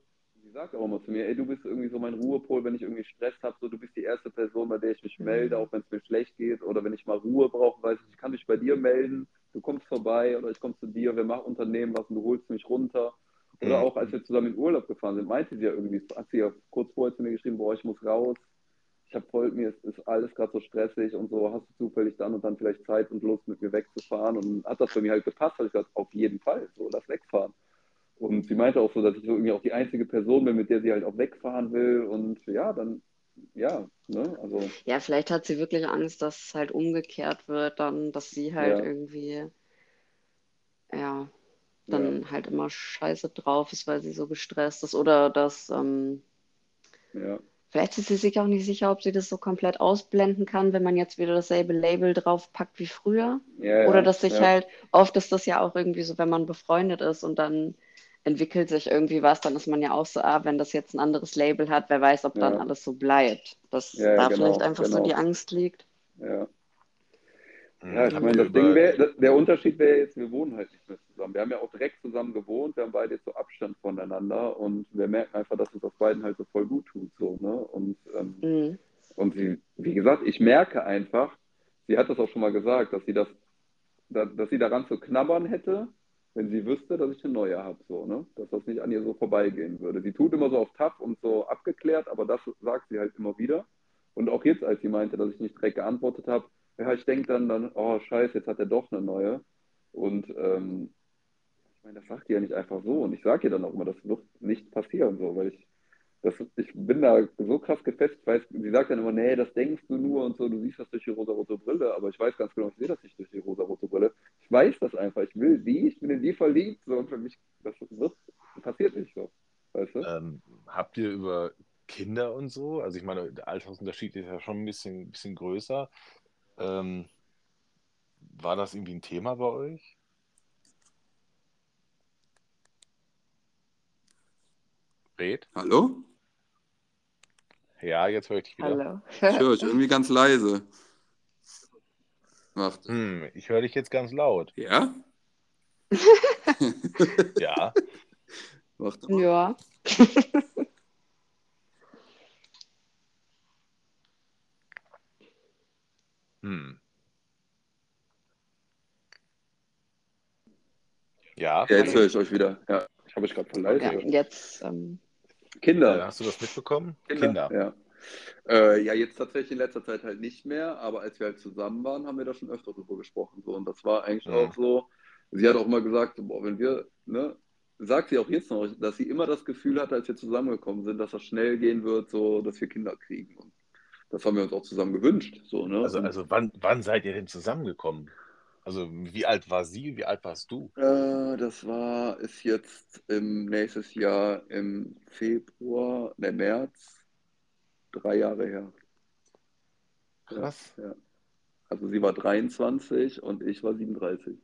sie sagt auch immer zu mir, ey, du bist irgendwie so mein Ruhepol, wenn ich irgendwie Stress habe, so du bist die erste Person, bei der ich mich melde, hm. auch wenn es mir schlecht geht oder wenn ich mal Ruhe brauche, weiß ich, ich kann mich bei dir melden, du kommst vorbei oder ich komme zu dir, wir machen Unternehmen was und du holst mich runter. Oder mhm. auch als wir zusammen in Urlaub gefahren sind, meinte sie ja irgendwie, hat sie ja kurz vorher zu mir geschrieben, boah, ich muss raus, ich habe voll, mir ist, ist alles gerade so stressig und so, hast du zufällig dann und dann vielleicht Zeit und Lust, mit mir wegzufahren? Und hat das für mich halt gepasst, habe ich gesagt, auf jeden Fall, so, lass wegfahren. Und sie meinte auch so, dass ich so irgendwie auch die einzige Person bin, mit der sie halt auch wegfahren will. Und ja, dann, ja, ne, also. Ja, vielleicht hat sie wirklich Angst, dass es halt umgekehrt wird, dann, dass sie halt ja. irgendwie, ja, dann ja. halt immer scheiße drauf ist, weil sie so gestresst ist. Oder dass, ähm, ja Vielleicht ist sie sich auch nicht sicher, ob sie das so komplett ausblenden kann, wenn man jetzt wieder dasselbe Label draufpackt wie früher. Ja, Oder dass sich ja. halt, oft ist das ja auch irgendwie so, wenn man befreundet ist und dann entwickelt sich irgendwie was, dann ist man ja auch so, ah, wenn das jetzt ein anderes Label hat, wer weiß, ob ja. dann alles so bleibt. Dass da genau, vielleicht einfach genau. so die Angst liegt. Ja. Ja, ich Habt meine, das Ding wäre, der Unterschied wäre jetzt, wir wohnen halt nicht mehr zusammen. Wir haben ja auch direkt zusammen gewohnt, wir haben beide jetzt so Abstand voneinander und wir merken einfach, dass es auf beiden halt so voll gut tut. So, ne? Und, ähm, Mhm. und sie, wie gesagt, ich merke einfach, sie hat das auch schon mal gesagt, dass sie das, da, dass sie daran zu knabbern hätte, wenn sie wüsste, dass ich eine neue habe, so, ne? Dass das nicht an ihr so vorbeigehen würde. Sie tut immer so auf tough und so abgeklärt, aber das sagt sie halt immer wieder. Und auch jetzt, als sie meinte, dass ich nicht direkt geantwortet habe, ja, ich denke dann, dann, oh scheiße, jetzt hat er doch eine neue. Und ähm, ich meine, das sagt die ja nicht einfach so. Und ich sage ihr dann auch immer, das wird nicht passieren, so, weil ich, das, ich bin da so krass gefestigt, weiß, sie sagt dann immer, nee, das denkst du nur und so, du siehst das durch die rosa-rote Brille, aber ich weiß ganz genau, ich sehe das nicht durch die rosa-rote Brille. Ich weiß das einfach, ich will die, ich bin in die verliebt, so, und für mich, das wird, passiert nicht so, weißt du? Ähm, habt ihr über Kinder und so, also ich meine, der Altersunterschied ist ja schon ein bisschen, bisschen größer. Ähm, war das irgendwie ein Thema bei euch? Red? Hallo? Ja, jetzt höre ich dich wieder. Hallo. Ich höre euch irgendwie ganz leise. Macht. Hm, ich höre dich jetzt ganz laut. Ja? Ja. Macht. Ja. Hm. Ja, Ja, jetzt höre ich euch wieder. Ja, ich habe euch gerade von leise ja. Jetzt, ähm, Kinder. Äh, hast du das mitbekommen? Kinder. Ja. Äh, ja, jetzt tatsächlich in letzter Zeit halt nicht mehr, aber als wir halt zusammen waren, haben wir da schon öfter drüber gesprochen. So. Und das war eigentlich Mhm. auch so. Sie hat auch immer gesagt, boah, wenn wir, ne, sagt sie auch jetzt noch, dass sie immer das Gefühl hatte, als wir zusammengekommen sind, dass das schnell gehen wird, so, dass wir Kinder kriegen. Und das haben wir uns auch zusammen gewünscht. So, ne? Also, also wann, wann seid ihr denn zusammengekommen? Also wie alt war sie, wie alt warst du? äh, das war, ist jetzt im nächstes Jahr im Februar, ne, März, drei Jahre her. Krass. Ja. Also sie war 23 und ich war 37.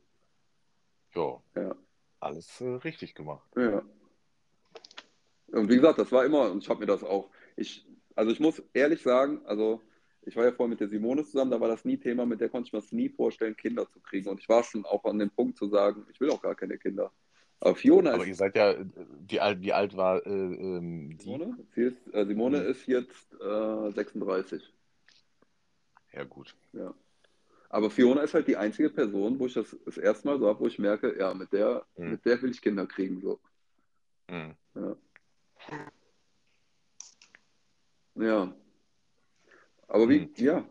Ja, Ja. alles äh, richtig gemacht. Ja. Und wie gesagt, das war immer, und ich habe mir das auch, ich, also ich muss ehrlich sagen, also ich war ja vorher mit der Simone zusammen, da war das nie Thema, mit der konnte ich mir das nie vorstellen, Kinder zu kriegen. Und ich war schon auch an dem Punkt zu sagen, ich will auch gar keine Kinder. Aber Fiona Aber ist, ihr seid ja, wie alt, wie alt war äh, ähm, die? Simone, sie ist, äh, Simone Mhm. ist jetzt äh, 36. Ja, gut. Ja. Aber Fiona ist halt die einzige Person, wo ich das das erste Mal so habe, wo ich merke, ja, mit der, Mhm. mit der will ich Kinder kriegen. So. Hm. Ja. Ja. Aber wie, Hm. ja.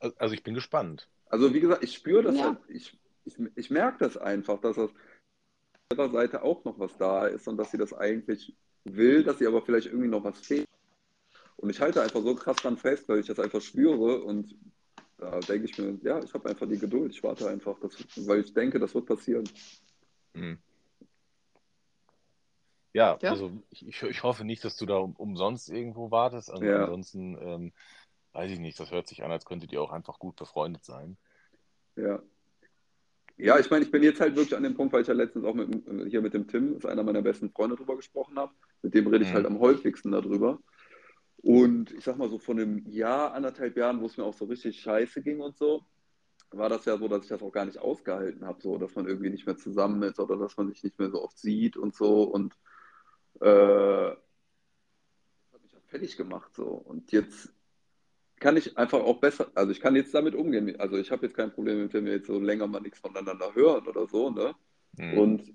Al- Also ich bin gespannt. Also wie gesagt, ich spüre das Ja. halt, ich, ich, ich merke das einfach, dass das auf ihrer Seite auch noch was da ist und dass sie das eigentlich will, dass sie aber vielleicht irgendwie noch was fehlt. Und ich halte einfach so krass dran fest, weil ich das einfach spüre und da denke ich mir, ja, ich habe einfach die Geduld, ich warte einfach, das, weil ich denke, das wird passieren. Hm. Ja, Ja. also ich, ich, hoffe nicht, dass du da um, umsonst irgendwo wartest. Also Ja. ansonsten ähm, weiß ich nicht, das hört sich an, als könntet ihr auch einfach gut befreundet sein. Ja. Ja, ich meine, ich bin jetzt halt wirklich an dem Punkt, weil ich ja letztens auch mit, hier mit dem Tim, ist einer meiner besten Freunde, drüber gesprochen habe. Mit dem rede ich Mhm. halt am häufigsten darüber. Und ich sag mal so von einem Jahr, anderthalb Jahren, wo es mir auch so richtig scheiße ging und so, war das ja so, dass ich das auch gar nicht ausgehalten habe, so, dass man irgendwie nicht mehr zusammen ist oder dass man sich nicht mehr so oft sieht und so. Und äh, das hat mich auch fertig gemacht so. Und jetzt kann ich einfach auch besser, also ich kann jetzt damit umgehen. Also ich habe jetzt kein Problem mit, wenn wir jetzt so länger mal nichts voneinander hören oder so, ne? Hm. Und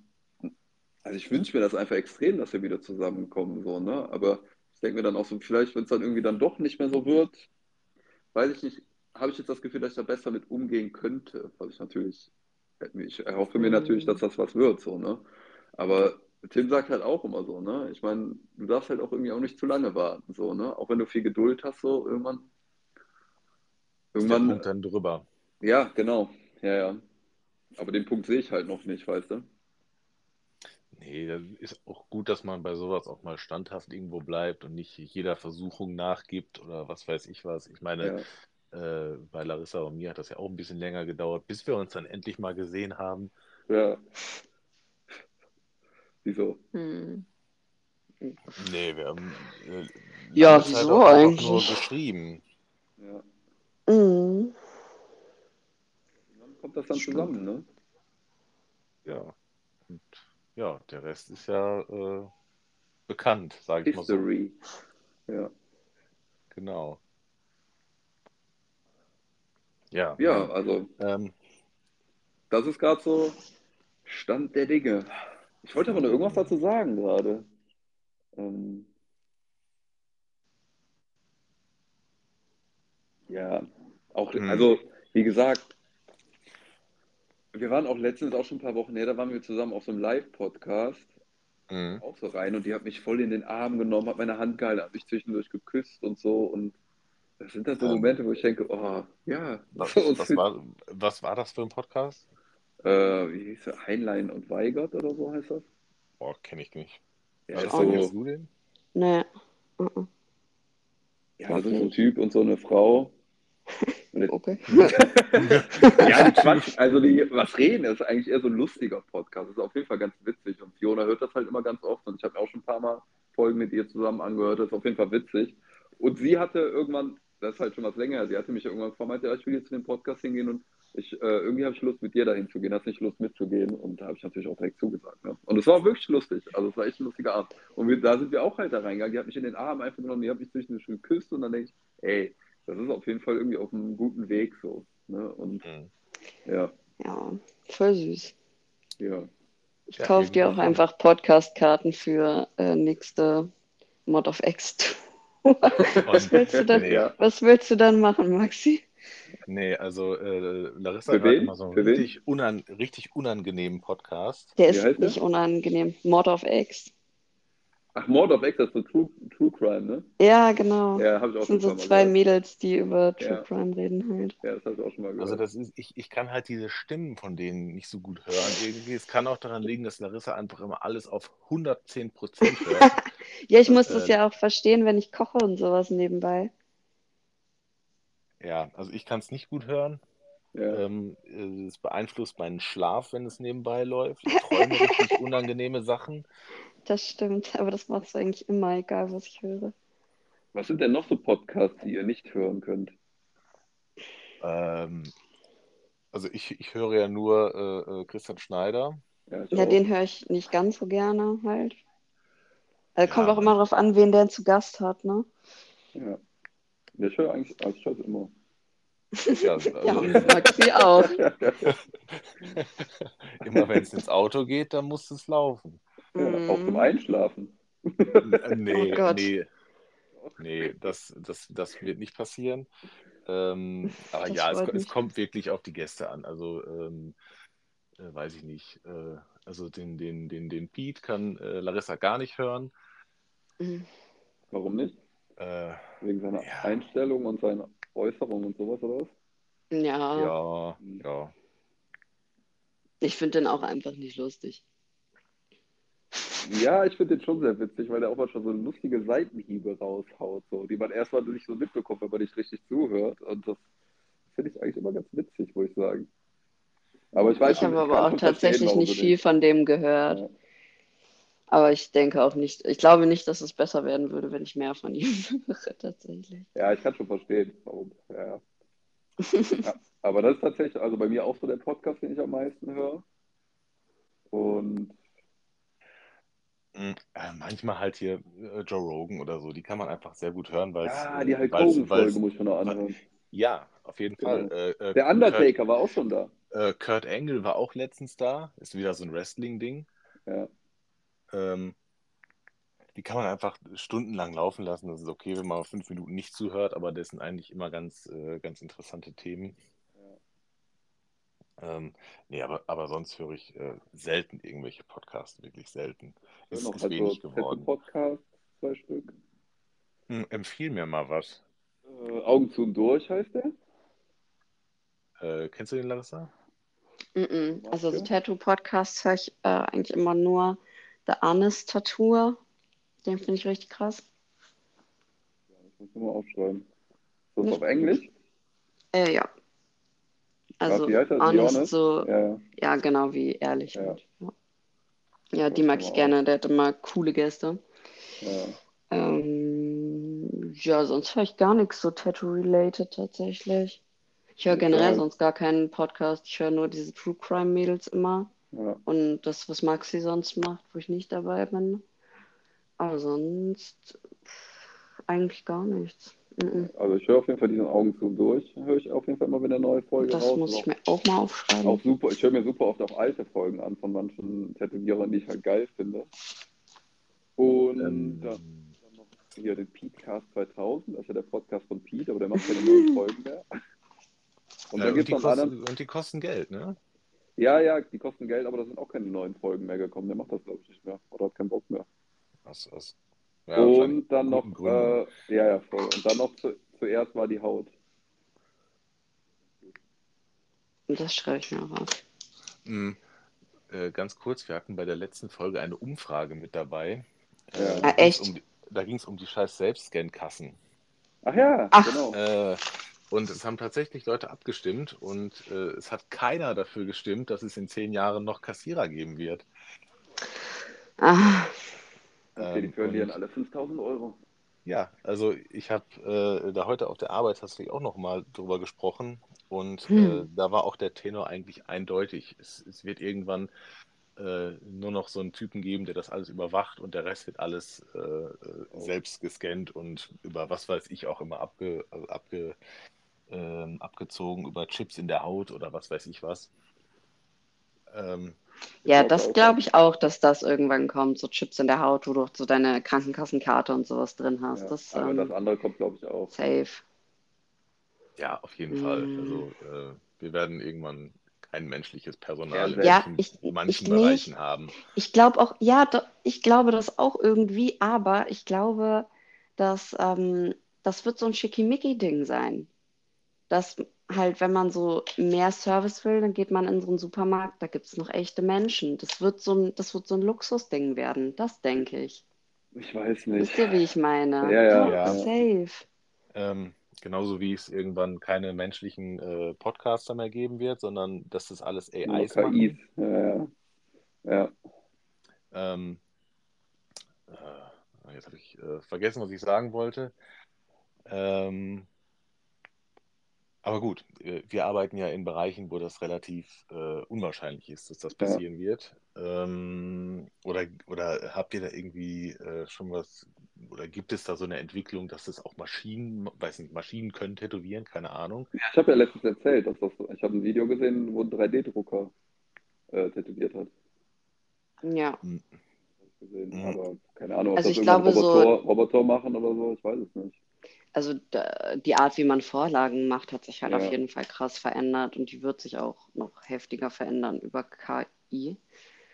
also ich wünsche mir das einfach extrem, dass wir wieder zusammenkommen, so, ne? Aber ich denke mir dann auch so, vielleicht, wenn es dann irgendwie dann doch nicht mehr so wird, weiß ich nicht, habe ich jetzt das Gefühl, dass ich da besser mit umgehen könnte. Was ich natürlich, ich erhoffe mir natürlich, dass das was wird, so, ne? Aber Tim sagt halt auch immer so, ne? Ich meine, du darfst halt auch irgendwie auch nicht zu lange warten, so, ne? Auch wenn du viel Geduld hast, so irgendwann. Irgendwann, Punkt dann drüber. ja, genau. Ja, ja. Aber den Punkt sehe ich halt noch nicht, weißt du? Nee, das ist auch gut, dass man bei sowas auch mal standhaft irgendwo bleibt und nicht jeder Versuchung nachgibt oder was weiß ich was. Ich meine, Ja. äh, bei Larissa und mir hat das ja auch ein bisschen länger gedauert, bis wir uns dann endlich mal gesehen haben. Ja. Wieso? hm. Nee, wir haben äh, Ja, Zeit wieso auch einfach nur eigentlich? geschrieben. Ja. Mhm. das dann Stimmt. zusammen, ne? Ja. Und ja, der Rest ist ja äh, bekannt, sage ich mal so. History. Ja. Genau. Ja. ja, also Ähm, das ist gerade so Stand der Dinge. Ich wollte aber noch irgendwas dazu sagen gerade. Ähm, ja, auch, Hm. also wie gesagt, wir waren auch letztens auch schon ein paar Wochen her, da waren wir zusammen auf so einem Live-Podcast, mh. auch so rein und die hat mich voll in den Arm genommen, hat meine Hand gehalten, hat mich zwischendurch geküsst und so und das sind dann so. Momente, wo ich denke, oh, ja, was, was, war, was war das für ein Podcast? Äh, wie hieß der? Heinlein und Weigert oder so heißt das? Boah, kenne ich nicht. Ja, auch kennst so, du den? Nee. Mhm. ja, das ist so ein Typ und so eine Frau. Okay. ja, die Quatsch, also die, was reden, ist eigentlich eher so ein lustiger Podcast. Das ist auf jeden Fall ganz witzig. Und Fiona hört das halt immer ganz oft. Und ich habe auch schon ein paar Mal Folgen mit ihr zusammen angehört. Das ist auf jeden Fall witzig. Und sie hatte irgendwann, das ist halt schon was länger, sie hatte mich irgendwann gefragt, ja, ich will jetzt in den Podcast hingehen und ich, äh, irgendwie habe ich Lust, mit dir dahin zu gehen. Hast nicht Lust mitzugehen? Und da habe ich natürlich auch direkt zugesagt. Ne? Und es war wirklich lustig. Also es war echt ein lustiger Abend. Und wir, da sind wir auch halt da reingegangen. Die hat mich in den Arm einfach genommen, die hat mich zwischendurch geküsst und dann denke ich, ey, das ist auf jeden Fall irgendwie auf einem guten Weg so. Ne? Und Mhm. ja, Ja, voll süß. ja. Ich Ja, kaufe dir auch einfach Podcast-Karten für äh, nächste Mod of X. Was willst du dann, Nee, Ja. was willst du dann machen, Maxi? Nee, also äh, Larissa Für hat wen? immer so einen Für richtig, unan, richtig unangenehmen Podcast. Der ist der? nicht unangenehm. Mod of X. Ach, Mord of X, das ist so True, True Crime, ne? Ja, genau. Ja, habe ich auch das schon sind so zwei gehört. Mädels, die über True Ja. Crime reden halt. Ja, das habe ich auch schon mal gehört. Also das ist, ich, ich kann halt diese Stimmen von denen nicht so gut hören irgendwie. Es kann auch daran liegen, dass Larissa einfach immer alles auf 110 Prozent hört. Ja, ich muss das Äh, ja auch verstehen, wenn ich koche und sowas nebenbei. Ja, also ich kann es nicht gut hören. ja. Ähm, äh, es beeinflusst meinen Schlaf, wenn es nebenbei läuft. Ich träume richtig unangenehme Sachen. Das stimmt, aber das macht es eigentlich immer, egal was ich höre. Was sind denn noch so Podcasts, die ihr nicht hören könnt? Ähm, also ich, ich höre ja nur äh, äh, Christian Schneider. Ja, Ja, den höre ich nicht ganz so gerne halt. Also kommt Ja, auch immer drauf an, wen der zu Gast hat, ne? Ja. Ja, Ich höre eigentlich, also ich höre es immer. Ja, also, Ja, Maxi auch. immer wenn es ins Auto geht, dann muss es laufen. Ja, auch zum Mhm. Einschlafen. Äh, Nee, Oh Gott. nee, nee, das, das, das wird nicht passieren. Ähm, aber Das ja, es, es kommt wirklich auf die Gäste an. Also, ähm, äh, weiß ich nicht. Äh, also den, den, den, den Pete kann äh, Larissa gar nicht hören. Mhm. Warum nicht? Äh, Wegen seiner Ja. Einstellung und seiner Äußerung und sowas, oder was? Ja, ja, ja. ich finde den auch einfach nicht lustig. Ja, ich finde den schon sehr witzig, weil der auch manchmal so lustige Seitenhiebe raushaut, so, die man erstmal nicht so mitbekommt, wenn man nicht richtig zuhört. Und das finde ich eigentlich immer ganz witzig, muss ich sagen. Aber ich weiß Ich habe aber auch schon tatsächlich nicht viel von dem gehört. Ja. Aber ich denke auch nicht, ich glaube nicht, dass es besser werden würde, wenn ich mehr von ihm höre, tatsächlich. Ja, ich kann schon verstehen, warum. Ja, ja. aber das ist tatsächlich, also bei mir auch so der Podcast, den ich am meisten höre. Und Mm, äh, manchmal halt hier äh, Joe Rogan oder so, die kann man einfach sehr gut hören, weil es. ja, die Hulk weil's- Hogan-Folge weil's- muss ich mir noch anhören. Ja, auf jeden Genau. Fall. Äh, äh, Der Undertaker war auch schon da. Kurt, äh, Kurt Angle war auch letztens da. Ist wieder so ein Wrestling-Ding. Ja. Ähm, die kann man einfach stundenlang laufen lassen. Das ist okay, wenn man fünf Minuten nicht zuhört, aber das sind eigentlich immer ganz, äh, ganz interessante Themen. Ähm, nee, aber, aber sonst höre ich äh, selten irgendwelche Podcasts, wirklich selten. Ich Ist, noch ist halt wenig geworden. Podcast, zwei Stück. Hm, empfiehl mir mal was. Äh, Augen zu und durch heißt der. Äh, kennst du den, Larissa? Mhm. Also so. Tattoo-Podcasts höre ich äh, eigentlich immer nur The Honest Tattoo. Den finde ich richtig krass. Das muss ich mal aufschreiben. So ist Nicht- auf Englisch? Äh, ja. Also das? The Honest, Honest? so, Ja, ja. ja, genau wie ehrlich. Ja. Ja, ja die Das mag ich gerne. Der hat immer coole Gäste. ja. Ähm, ja, sonst höre ich gar nichts so Tattoo-related tatsächlich. Ich höre generell Ja. sonst gar keinen Podcast. Ich höre nur diese True Crime Mädels immer. Ja. Und das, was Maxi sonst macht, wo ich nicht dabei bin. Aber sonst eigentlich gar nichts. Mhm. Also ich höre auf jeden Fall diesen Augen zu durch. Höre ich auf jeden Fall immer, wenn eine neue Folge Das raus muss ich mir auch mal aufschreiben. Auch super, ich höre mir super oft auch alte Folgen an von manchen Tätowierern, die ich halt geil finde. Und Ähm, dann, dann noch hier den Petecast 2000, das ist ja der Podcast von Pete, aber der macht keine neuen Folgen mehr. Und dann und, gibt die kosten, anderen. und die kosten Geld, ne? Ja, ja, die kosten Geld, aber da sind auch keine neuen Folgen mehr gekommen. Der macht das, glaube ich, nicht mehr. Oder hat keinen Bock mehr. Aus, aus, ja, Und dann noch, äh, ja, ja, voll. Und dann noch zu, zuerst war die Haut. Und das schreibe ich mir auch auf. Mm, äh, ganz kurz, wir hatten bei der letzten Folge eine Umfrage mit dabei. Ja. Äh, Ah, da ging's echt? Um, da ging es um die scheiß Selbstscan-Kassen. Ach ja, Ach. genau. Äh, und es haben tatsächlich Leute abgestimmt und äh, es hat keiner dafür gestimmt, dass es in zehn Jahren noch Kassierer geben wird. Ah, Okay, die Ähm, verlieren alle 5000 Euro. Ja, also ich habe äh, da heute auf der Arbeit hast du auch noch mal drüber gesprochen und äh, Hm. da war auch der Tenor eigentlich eindeutig. Es, es wird irgendwann äh, nur noch so einen Typen geben, der das alles überwacht und der Rest wird alles äh, äh, selbst gescannt und über was weiß ich auch immer abge, also abge, ähm, abgezogen, über Chips in der Haut oder was weiß ich was. Ähm, ja, glaub das glaube ich auch, dass das irgendwann kommt. So Chips in der Haut, wo du so deine Krankenkassenkarte und sowas drin hast. Ja, das aber das ähm, andere kommt, glaube ich, auch. safe. ja, auf jeden Fall. Mm. Also äh, wir werden irgendwann kein menschliches Personal in Ja, manchen, ich- manchen ich nicht. Bereichen haben. Ich glaube auch, ja, do, ich glaube das auch irgendwie, aber ich glaube, dass ähm, das wird so ein Schickimicki-Ding sein. Dass halt, wenn man so mehr Service will, dann geht man in so einen Supermarkt, da gibt es noch echte Menschen. Das wird so ein, das wird so ein Luxusding werden, das denke ich. Ich weiß nicht. Wisst ihr, wie ich meine? Ja, ja, ja. safe. Ähm, genauso wie es irgendwann keine menschlichen äh, Podcaster mehr geben wird, sondern dass das alles Nur AIs KIs. machen. Ja, ja. ja. Ähm, äh, jetzt habe ich äh, vergessen, was ich sagen wollte. Ähm, aber gut, wir arbeiten ja in Bereichen, wo das relativ äh, unwahrscheinlich ist, dass das Ja. passieren wird. Ähm, oder, oder habt ihr da irgendwie äh, schon was, oder gibt es da so eine Entwicklung, dass das auch Maschinen, weiß nicht, Maschinen können tätowieren, keine Ahnung. Ja, Ich habe ja letztens erzählt, dass das, ich habe ein Video gesehen, wo ein 3D-Drucker äh, tätowiert hat. Ja. Ich Gesehen. Mhm. Aber keine Ahnung, ob Also das ich glaube, so- Roboter, Roboter machen oder so, ich weiß es nicht. Also die Art, wie man Vorlagen macht, hat sich halt Ja. auf jeden Fall krass verändert und die wird sich auch noch heftiger verändern über KI.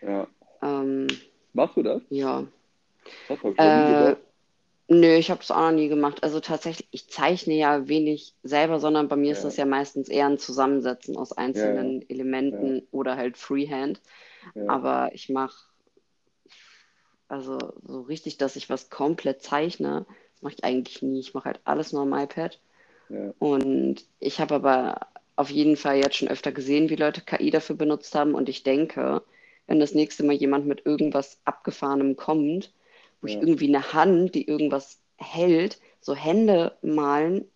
Ja. Ähm, Machst du das? ja. Das habe ich Äh, nö, ich habe es auch noch nie gemacht. Also tatsächlich, ich zeichne ja wenig selber, sondern bei mir ist Ja. das ja meistens eher ein Zusammensetzen aus einzelnen Elementen oder halt Freehand. Ja. Aber ich mache, also so richtig, dass ich was komplett zeichne, mache ich eigentlich nie. Ich mache halt alles nur am iPad. ja. Und ich habe aber auf jeden Fall jetzt schon öfter gesehen, wie Leute KI dafür benutzt haben. Und ich denke, wenn das nächste Mal jemand mit irgendwas Abgefahrenem kommt, wo ich Ja. irgendwie eine Hand, die irgendwas hält, so Hände malen,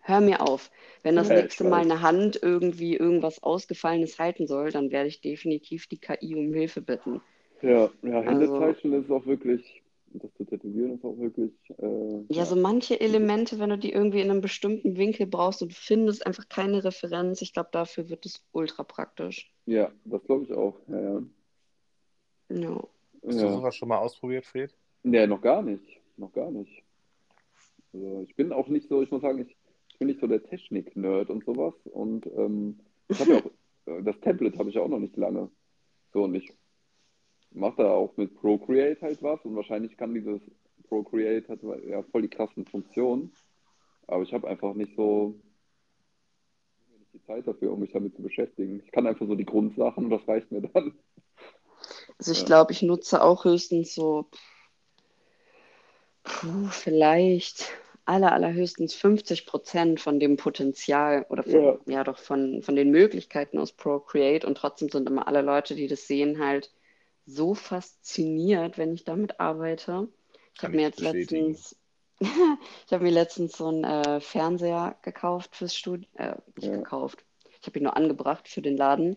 hör mir auf. Wenn das Ja, ich nächste Mal eine Hand irgendwie irgendwas Ausgefallenes halten soll, dann werde ich definitiv die KI um Hilfe bitten. Ja, ja, Hände Also- zeichnen ist auch wirklich, das zu tätowieren ist auch wirklich, äh, Ja, so manche Elemente, wenn du die irgendwie in einem bestimmten Winkel brauchst und du findest einfach keine Referenz, ich glaube, dafür wird es ultra praktisch. ja, das glaube ich auch. Ja, ja. Ja. Hast du Ja. sowas schon mal ausprobiert, Fred? Nee, noch gar nicht. Noch gar nicht. Also ich bin auch nicht so, ich muss sagen, ich, ich bin nicht so der Technik-Nerd und sowas. Und ähm, ich habe ja auch, äh, das Tablet habe ich ja auch noch nicht lange. So, und ich mache da auch mit Procreate halt was. Und wahrscheinlich kann dieses Procreate hat ja voll die krassen Funktionen. Aber ich habe einfach nicht so nicht die Zeit dafür, um mich damit zu beschäftigen. Ich kann einfach so die Grundsachen und das reicht mir dann. Also ich Ja. glaube, ich nutze auch höchstens so, puh, vielleicht aller, allerhöchstens 50 Prozent von dem Potenzial oder von, Ja. ja. doch von, von den Möglichkeiten aus Procreate und trotzdem sind immer alle Leute, die das sehen, halt so fasziniert, wenn ich damit arbeite. Ich habe mir jetzt bestätigen. letztens, Ich habe mir letztens so einen äh, Fernseher gekauft fürs Studio. Äh, nicht Ja. gekauft. Ich habe ihn nur angebracht für den Laden.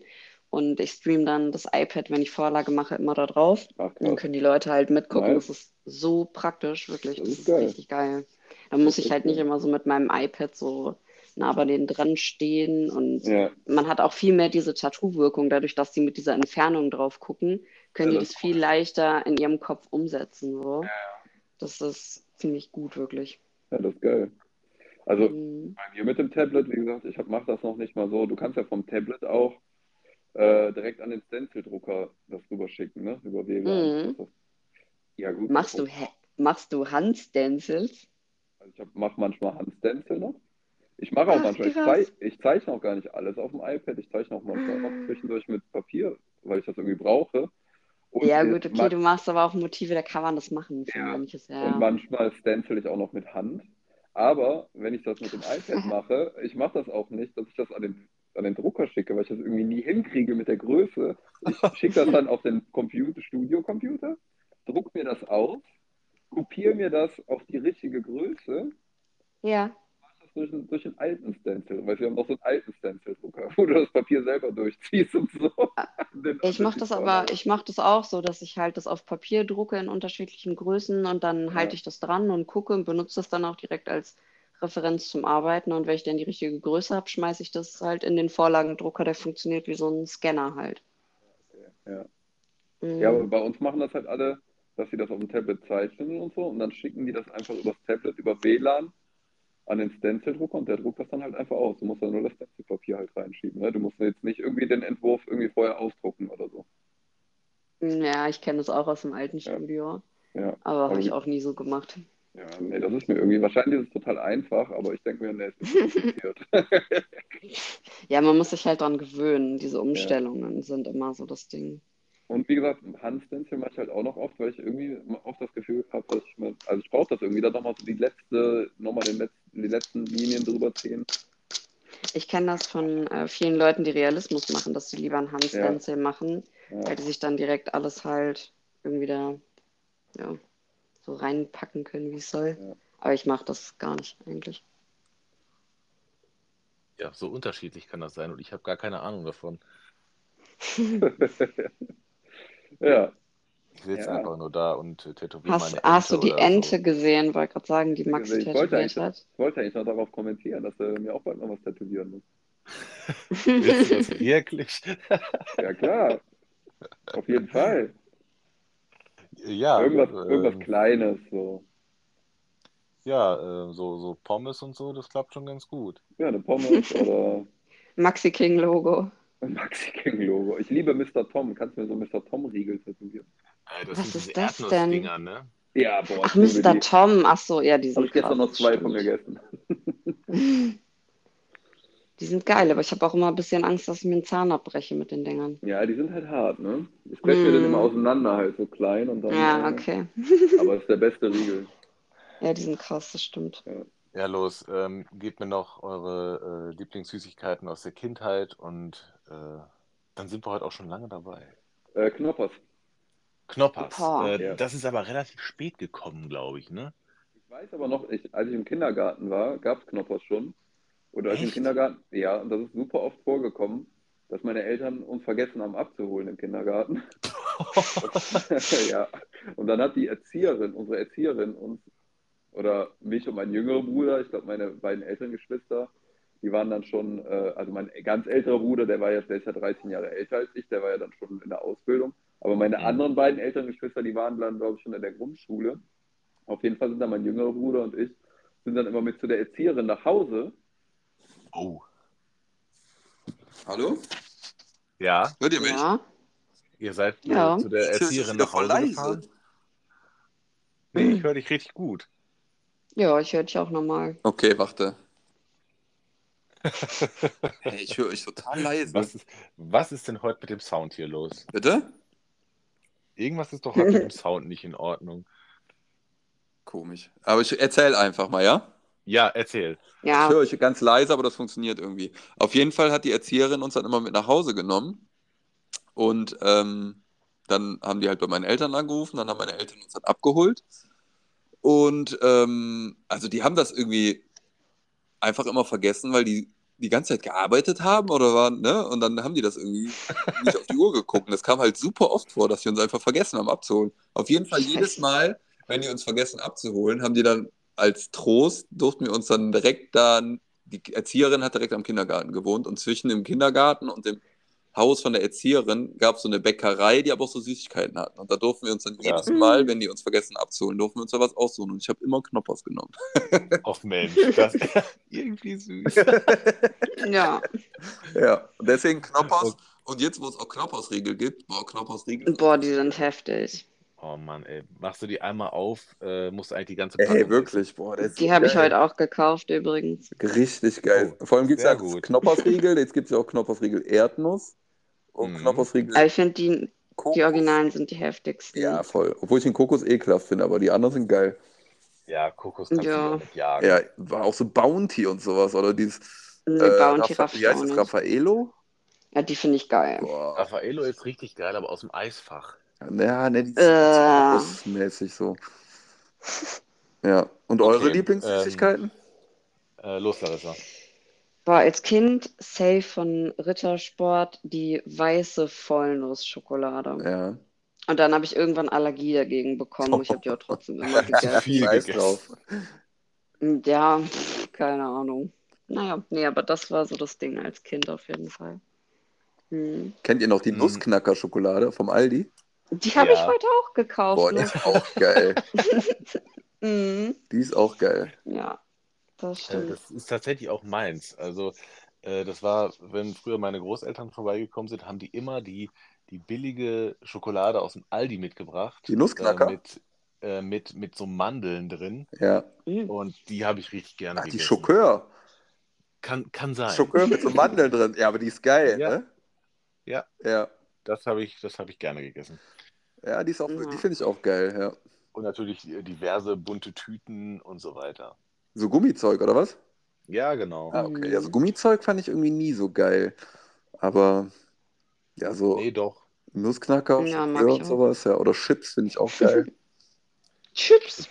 Und ich streame dann das iPad, wenn ich Vorlage mache, immer da drauf. Ach, dann können die Leute halt mitgucken. Nice. Das ist so praktisch, wirklich. Das Das ist ist geil. richtig geil. Da muss ich halt geil. nicht immer so mit meinem iPad so nah bei denen dran stehen. Und Ja, man hat auch viel mehr diese Tattoo-Wirkung. Dadurch, dass die mit dieser Entfernung drauf gucken, können Ja, die das das viel leichter in ihrem Kopf umsetzen. So. Das ist ziemlich gut, wirklich. ja, das ist geil. Also Mhm. bei mir mit dem Tablet, wie gesagt, ich mache das noch nicht mal so. Du kannst ja vom Tablet auch äh, direkt an den Stencil-Drucker das rüberschicken, ne? Über WLAN. Mhm. Ist- Ja, gut. Machst du, machst du Handstencils? Also ich mache manchmal Handstencil noch. Ich mache auch Ach, manchmal, ich, krass. zei ich zeichne auch gar nicht alles auf dem iPad. Ich zeichne auch manchmal noch zwischendurch mit Papier, weil ich das irgendwie brauche. Und Ja, äh, gut, okay, du machst aber auch Motive, da kann man das machen Ja, manches, Und ja. manchmal stencil ich auch noch mit Hand. Aber wenn ich das mit dem iPad mache, ich mache das auch nicht, dass ich das an den, an den Drucker schicke, weil ich das irgendwie nie hinkriege mit der Größe. Ich schicke das dann auf den Computer, Studio-Computer, druck mir das aus, kopiere mir das auf die richtige Größe, Ja, das durch, einen alten Stencil, weil wir haben noch so einen alten Stencil-Drucker, wo du das Papier selber durchziehst und so. Den- ich mache das aber, ich mache das auch so, dass ich halt das auf Papier drucke in unterschiedlichen Größen und dann halte ich das dran und gucke und benutze das dann auch direkt als Referenz zum Arbeiten. Und wenn ich dann die richtige Größe habe, schmeiße ich das halt in den Vorlagendrucker, der funktioniert wie so ein Scanner halt. Ja. Mhm. Ja, aber bei uns machen das halt alle, dass sie das auf dem Tablet zeichnen und so und dann schicken die das einfach übers Tablet, über WLAN an den Stencil-Drucker und der druckt das dann halt einfach aus. Du musst dann nur das Stencil-Papier halt reinschieben. Ne? Du musst jetzt nicht irgendwie den Entwurf irgendwie vorher ausdrucken oder so. Ja, ich kenne das auch aus dem alten Ja. Studio, Ja, aber habe ich auch nie so gemacht. ja nee, das ist mir irgendwie, wahrscheinlich ist es total einfach, aber ich denke mir, nee, es ist kompliziert. Ja, man muss sich halt dran gewöhnen. Diese Umstellungen sind immer so das Ding. Und wie gesagt, Handstencil mache ich halt auch noch oft, weil ich irgendwie oft das Gefühl habe, dass ich mal, also ich brauche das irgendwie, dann nochmal so die letzte, nochmal den letzten, die letzten Linien drüber ziehen. Ich kenne das von äh, vielen Leuten, die Realismus machen, dass sie lieber ein Handstencil machen, Ja. weil die sich dann direkt alles halt irgendwie da ja, so reinpacken können, wie es soll. Ja. Aber ich mache das gar nicht eigentlich. Ja, so unterschiedlich kann das sein und ich habe gar keine Ahnung davon. ja, Ich sitze Ja. einfach nur da und äh, tätowiere Hast, meine hast du Ente die Ente so. gesehen? Wollte gerade sagen, die Max ich wollte, eigentlich, tätowiert hat. ich wollte eigentlich noch darauf kommentieren, dass er mir auch bald noch was tätowieren muss. Willst du das wirklich? Ja, klar. Auf jeden Fall. ja, Irgendwas, ähm, irgendwas Kleines, so. ja, äh, so, so Pommes und so, das klappt schon ganz gut. Ja, eine Pommes oder Maxi King Logo. Maxi King Logo. Ich liebe Mr. Tom. Kannst du mir so Mr. Tom Riegel tätowieren? Äh, das Was ist das Erdnussdinger, ne? Ja, boah. Ach, Mr. die. Tom. Ach so, ja, die Habe sind ich gestern noch zwei von stimmt. gegessen. Die sind geil, aber ich habe auch immer ein bisschen Angst, dass ich mir einen Zahn abbreche mit den Dingern. Ja, die sind halt hart, ne? Ich breche mir Mm. den immer auseinander, halt so klein und dann. Ja, äh, okay. Aber es ist der beste Riegel. Ja, die sind krass, das stimmt. Ja, los, ähm, gebt mir noch eure äh, Lieblingssüßigkeiten aus der Kindheit und äh, dann sind wir heute auch schon lange dabei. Äh, Knoppers. Knoppers. Äh, Ja. Das ist aber relativ spät gekommen, glaube ich, ne? Ich weiß aber noch, ich, als ich im Kindergarten war, gab es Knoppers schon. Oder als ich im? Kindergarten, ja, und das ist super oft vorgekommen, dass meine Eltern uns vergessen haben abzuholen im Kindergarten. ja. Und dann hat die Erzieherin, unsere Erzieherin uns, oder mich und mein jüngerer Bruder, ich glaube meine beiden älteren Geschwister, die waren dann schon, äh, also mein ganz älterer Bruder, der war jetzt, der ist ja 13 Jahre älter als ich, der war ja dann schon in der Ausbildung. Aber meine Mhm. anderen beiden älteren Geschwister, die waren dann, glaube ich, schon in der Grundschule. Auf jeden Fall sind dann mein jüngerer Bruder und ich, sind dann immer mit zu der Erzieherin nach Hause. Oh. Hallo? Ja, Hört ihr mich? Ja, ihr seid Ja. zu der Erzieherin nach Hause leise. gefahren. Nee, ich höre dich richtig gut. Ja, ich höre dich auch nochmal. Okay, warte. Hey, ich höre euch total leise. Was ist, was ist denn heute mit dem Sound hier los? Bitte? Irgendwas ist doch heute mit dem Sound nicht in Ordnung. Komisch. Aber ich erzähle einfach mal, ja? Ja, erzähl. Ich Ja, höre euch ganz leise, aber das funktioniert irgendwie. Auf jeden Fall hat die Erzieherin uns dann immer mit nach Hause genommen. Und ähm, dann haben die halt bei meinen Eltern angerufen, dann haben meine Eltern uns dann abgeholt. Und ähm, also die haben das irgendwie einfach immer vergessen, weil die die ganze Zeit gearbeitet haben oder waren, ne? Und dann haben die das irgendwie nicht auf die Uhr geguckt. Und das kam halt super oft vor, dass die uns einfach vergessen haben abzuholen. Auf jeden Fall jedes Mal, wenn die uns vergessen abzuholen, haben die dann als Trost, durften wir uns dann direkt dann, die Erzieherin hat direkt am Kindergarten gewohnt und zwischen dem Kindergarten und dem Haus von der Erzieherin gab es so eine Bäckerei, die aber auch so Süßigkeiten hatten. Und da durften wir uns dann Ja. jedes Mal, wenn die uns vergessen abzuholen, durften wir uns da was aussuchen. Und ich habe immer Knoppers genommen. Ach Mensch, das irgendwie süß. Ja. Ja, und deswegen Knoppers. Okay. Und jetzt, wo es auch Knoppersriegel gibt, boah, Knoppersriegel. Boah, die sind heftig. Oh Mann, ey. Machst du die einmal auf, äh, musst du eigentlich die ganze Ey, Packung wirklich, boah, ist Die so habe ich heute auch gekauft übrigens. Richtig geil. Vor allem gibt es ja gut. Knoppersriegel, jetzt gibt es ja auch Knoppersriegel Erdnuss und Mhm. Knoppersriegel Aber ich finde, die, die Originalen sind die heftigsten. Ja, voll. Obwohl ich den Kokos ekelhaft finde, aber die anderen sind geil. Ja, Kokos kannst Ja. du auch mit jagen. Ja, war auch so Bounty und sowas, oder dieses Nee, äh, Bounty Raffa- Raff wie heißt das, nicht. Raffaello? Ja, die finde ich geil. Boah. Raffaello ist richtig geil, aber aus dem Eisfach. Ja, ne, die sind Äh. kokosmäßig so. Ja. Und eure Okay, Lieblingssüßigkeiten? Äh, los, Larissa. War als Kind safe von Rittersport die weiße Vollnussschokolade. ja. Und dann habe ich irgendwann Allergie dagegen bekommen. Ich habe die auch trotzdem immer gegessen. Viel drauf. Ja, keine Ahnung. Naja, nee, aber das war so das Ding als Kind auf jeden Fall. Hm. Kennt ihr noch die Mhm. Nussknacker-Schokolade vom Aldi? Die habe ich Ja. heute auch gekauft. Boah, die ne? ist auch geil. Mhm. Die ist auch geil. Ja, das Äh, stimmt. das ist tatsächlich auch meins. Also, äh, das war, wenn früher meine Großeltern vorbeigekommen sind, haben die immer die, die billige Schokolade aus dem Aldi mitgebracht. Die Nussknacker? Äh, mit, mit, mit so Mandeln drin. Ja. Mhm. Und die habe ich richtig gerne Ach, die. Schokör. Kann, kann sein. Schokör mit so Mandeln drin. Ja, aber die ist geil, Ja. ne? Ja. Ja. Das habe ich, das habe ich gerne gegessen. Ja, die ist auch, Ja. die finde ich auch geil, ja. Und natürlich diverse bunte Tüten und so weiter. So Gummizeug, oder was? Ja, genau. Ah, okay. Mhm. Ja, so Gummizeug fand ich irgendwie nie so geil. Aber ja, so Nee, doch. Nussknacker, Ja, mag Schokör ich und auch. sowas, ja. Oder Chips finde ich auch geil. Chips.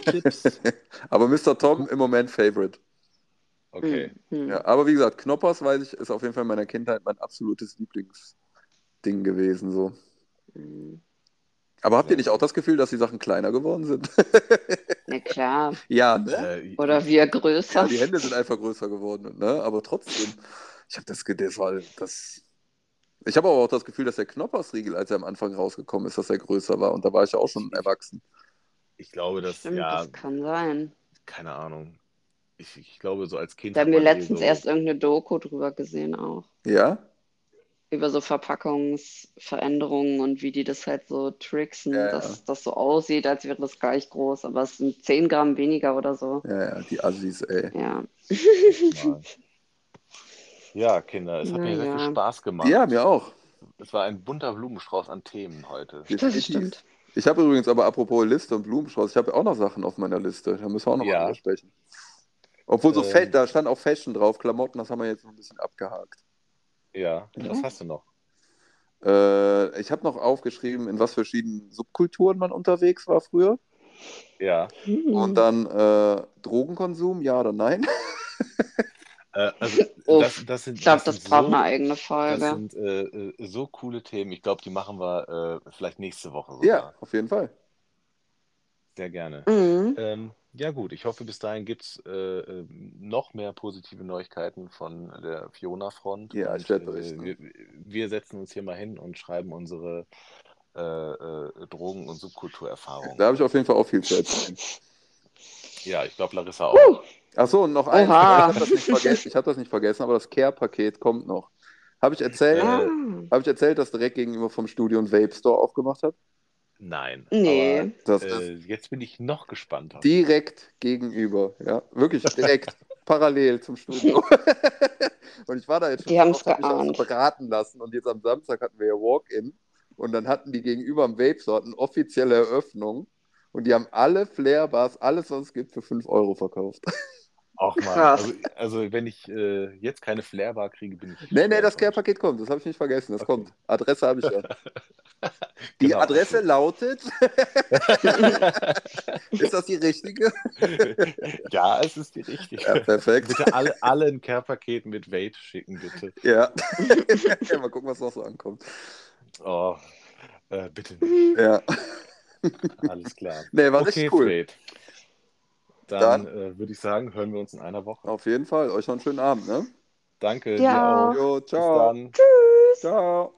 Chips. aber Mr. Tom im Moment Favorite. Okay. Mhm. Ja, aber wie gesagt, Knoppers, weiß ich, ist auf jeden Fall in meiner Kindheit mein absolutes Lieblingsding gewesen. So. Aber habt ihr nicht auch das Gefühl, dass die Sachen kleiner geworden sind? Na klar. ja, ne? Oder wir größer. Ja, die Hände sind einfach größer geworden, ne? Aber trotzdem, ich habe das, das war das. Ich habe aber auch das Gefühl, dass der Knoppersriegel, als er am Anfang rausgekommen ist, dass er größer war. Und da war ich ja auch schon erwachsen. ich glaube, dass, Stimmt, ja, das kann sein. keine Ahnung. Ich, ich glaube, so als Kind Da haben wir letztens so, erst irgendeine Doku drüber gesehen auch. Ja? Über so Verpackungsveränderungen und wie die das halt so tricksen, Ja, ja. dass das so aussieht, als wäre das gleich groß, aber es sind 10 Gramm weniger oder so. Ja, ja, die Assis, ey. Ja. Ja, Kinder, es hat mir sehr ja. viel Spaß gemacht. Ja, mir auch. Es war ein bunter Blumenstrauß an Themen heute. Das stimmt. Ich habe übrigens aber apropos Liste und Blumenstrauß, ich habe auch noch Sachen auf meiner Liste. Da müssen wir auch noch Ja. mal drüber sprechen. Obwohl so Ähm. Da stand auch Fashion drauf, Klamotten, das haben wir jetzt noch ein bisschen abgehakt. Ja, Ja. was hast du noch? Äh, ich habe noch aufgeschrieben, in was verschiedenen Subkulturen man unterwegs war früher. Ja, Hm. Und dann äh, Drogenkonsum, ja oder nein? äh, also Uff, das, das sind, ich glaube, das sind braucht so, eine eigene das Folge. sind äh, äh, so coole Themen. Ich glaube, die machen wir äh, vielleicht nächste Woche sogar. Ja, auf jeden Fall. Sehr gerne. Mhm. Ähm, ja gut, ich hoffe, bis dahin gibt es äh, äh, noch mehr positive Neuigkeiten von der Fiona-Front. Ja, Und, ich werd äh, berichten. wir, wir setzen uns hier mal hin und schreiben unsere äh, äh, Drogen- und Subkulturerfahrungen. Da habe ich auf jeden Fall auch viel zu erzählen. Ja, ich glaube, Larissa auch. Achso, und noch eins. Ich habe das, nicht vergessen- ich hab das nicht vergessen, aber das Care-Paket kommt noch. Habe ich erzählt, Äh, Ah. habe ich erzählt, dass direkt gegenüber vom Studio ein Vape Store aufgemacht hat? Nein. Nee. Das äh, jetzt bin ich noch gespannter. direkt gegenüber, ja, wirklich direkt parallel zum Studio. und ich war da jetzt schon Die haben's oft, hab mich auch geahnt. so beraten lassen und jetzt am Samstag hatten wir ja Walk-in und dann hatten die gegenüber am Vape Store eine offizielle Eröffnung und die haben alle Flair-Bars, alles was es gibt, für 5 Euro verkauft. Auch mal. Krass. Also, also wenn ich äh, jetzt keine Flairbar kriege, bin ich. Nee, nee, das. Care-Paket kommt, das habe ich nicht vergessen, das Okay. kommt. Adresse habe ich ja. Die Genau. Adresse lautet Ist das die richtige? ja, es ist die richtige. Ja, perfekt. Bitte alle, alle ein Care-Paket mit Weight schicken, bitte. Ja. ja. Mal gucken, was noch so ankommt. Oh, äh, bitte nicht. Ja. Alles klar. Nee, war okay, richtig cool. Fred. Dann, äh, würde ich sagen, hören wir uns in einer Woche. Auf jeden Fall. Euch noch einen schönen Abend, ne? Danke, Ja. dir auch. Jo, Bis ciao. dann. Tschüss. Ciao.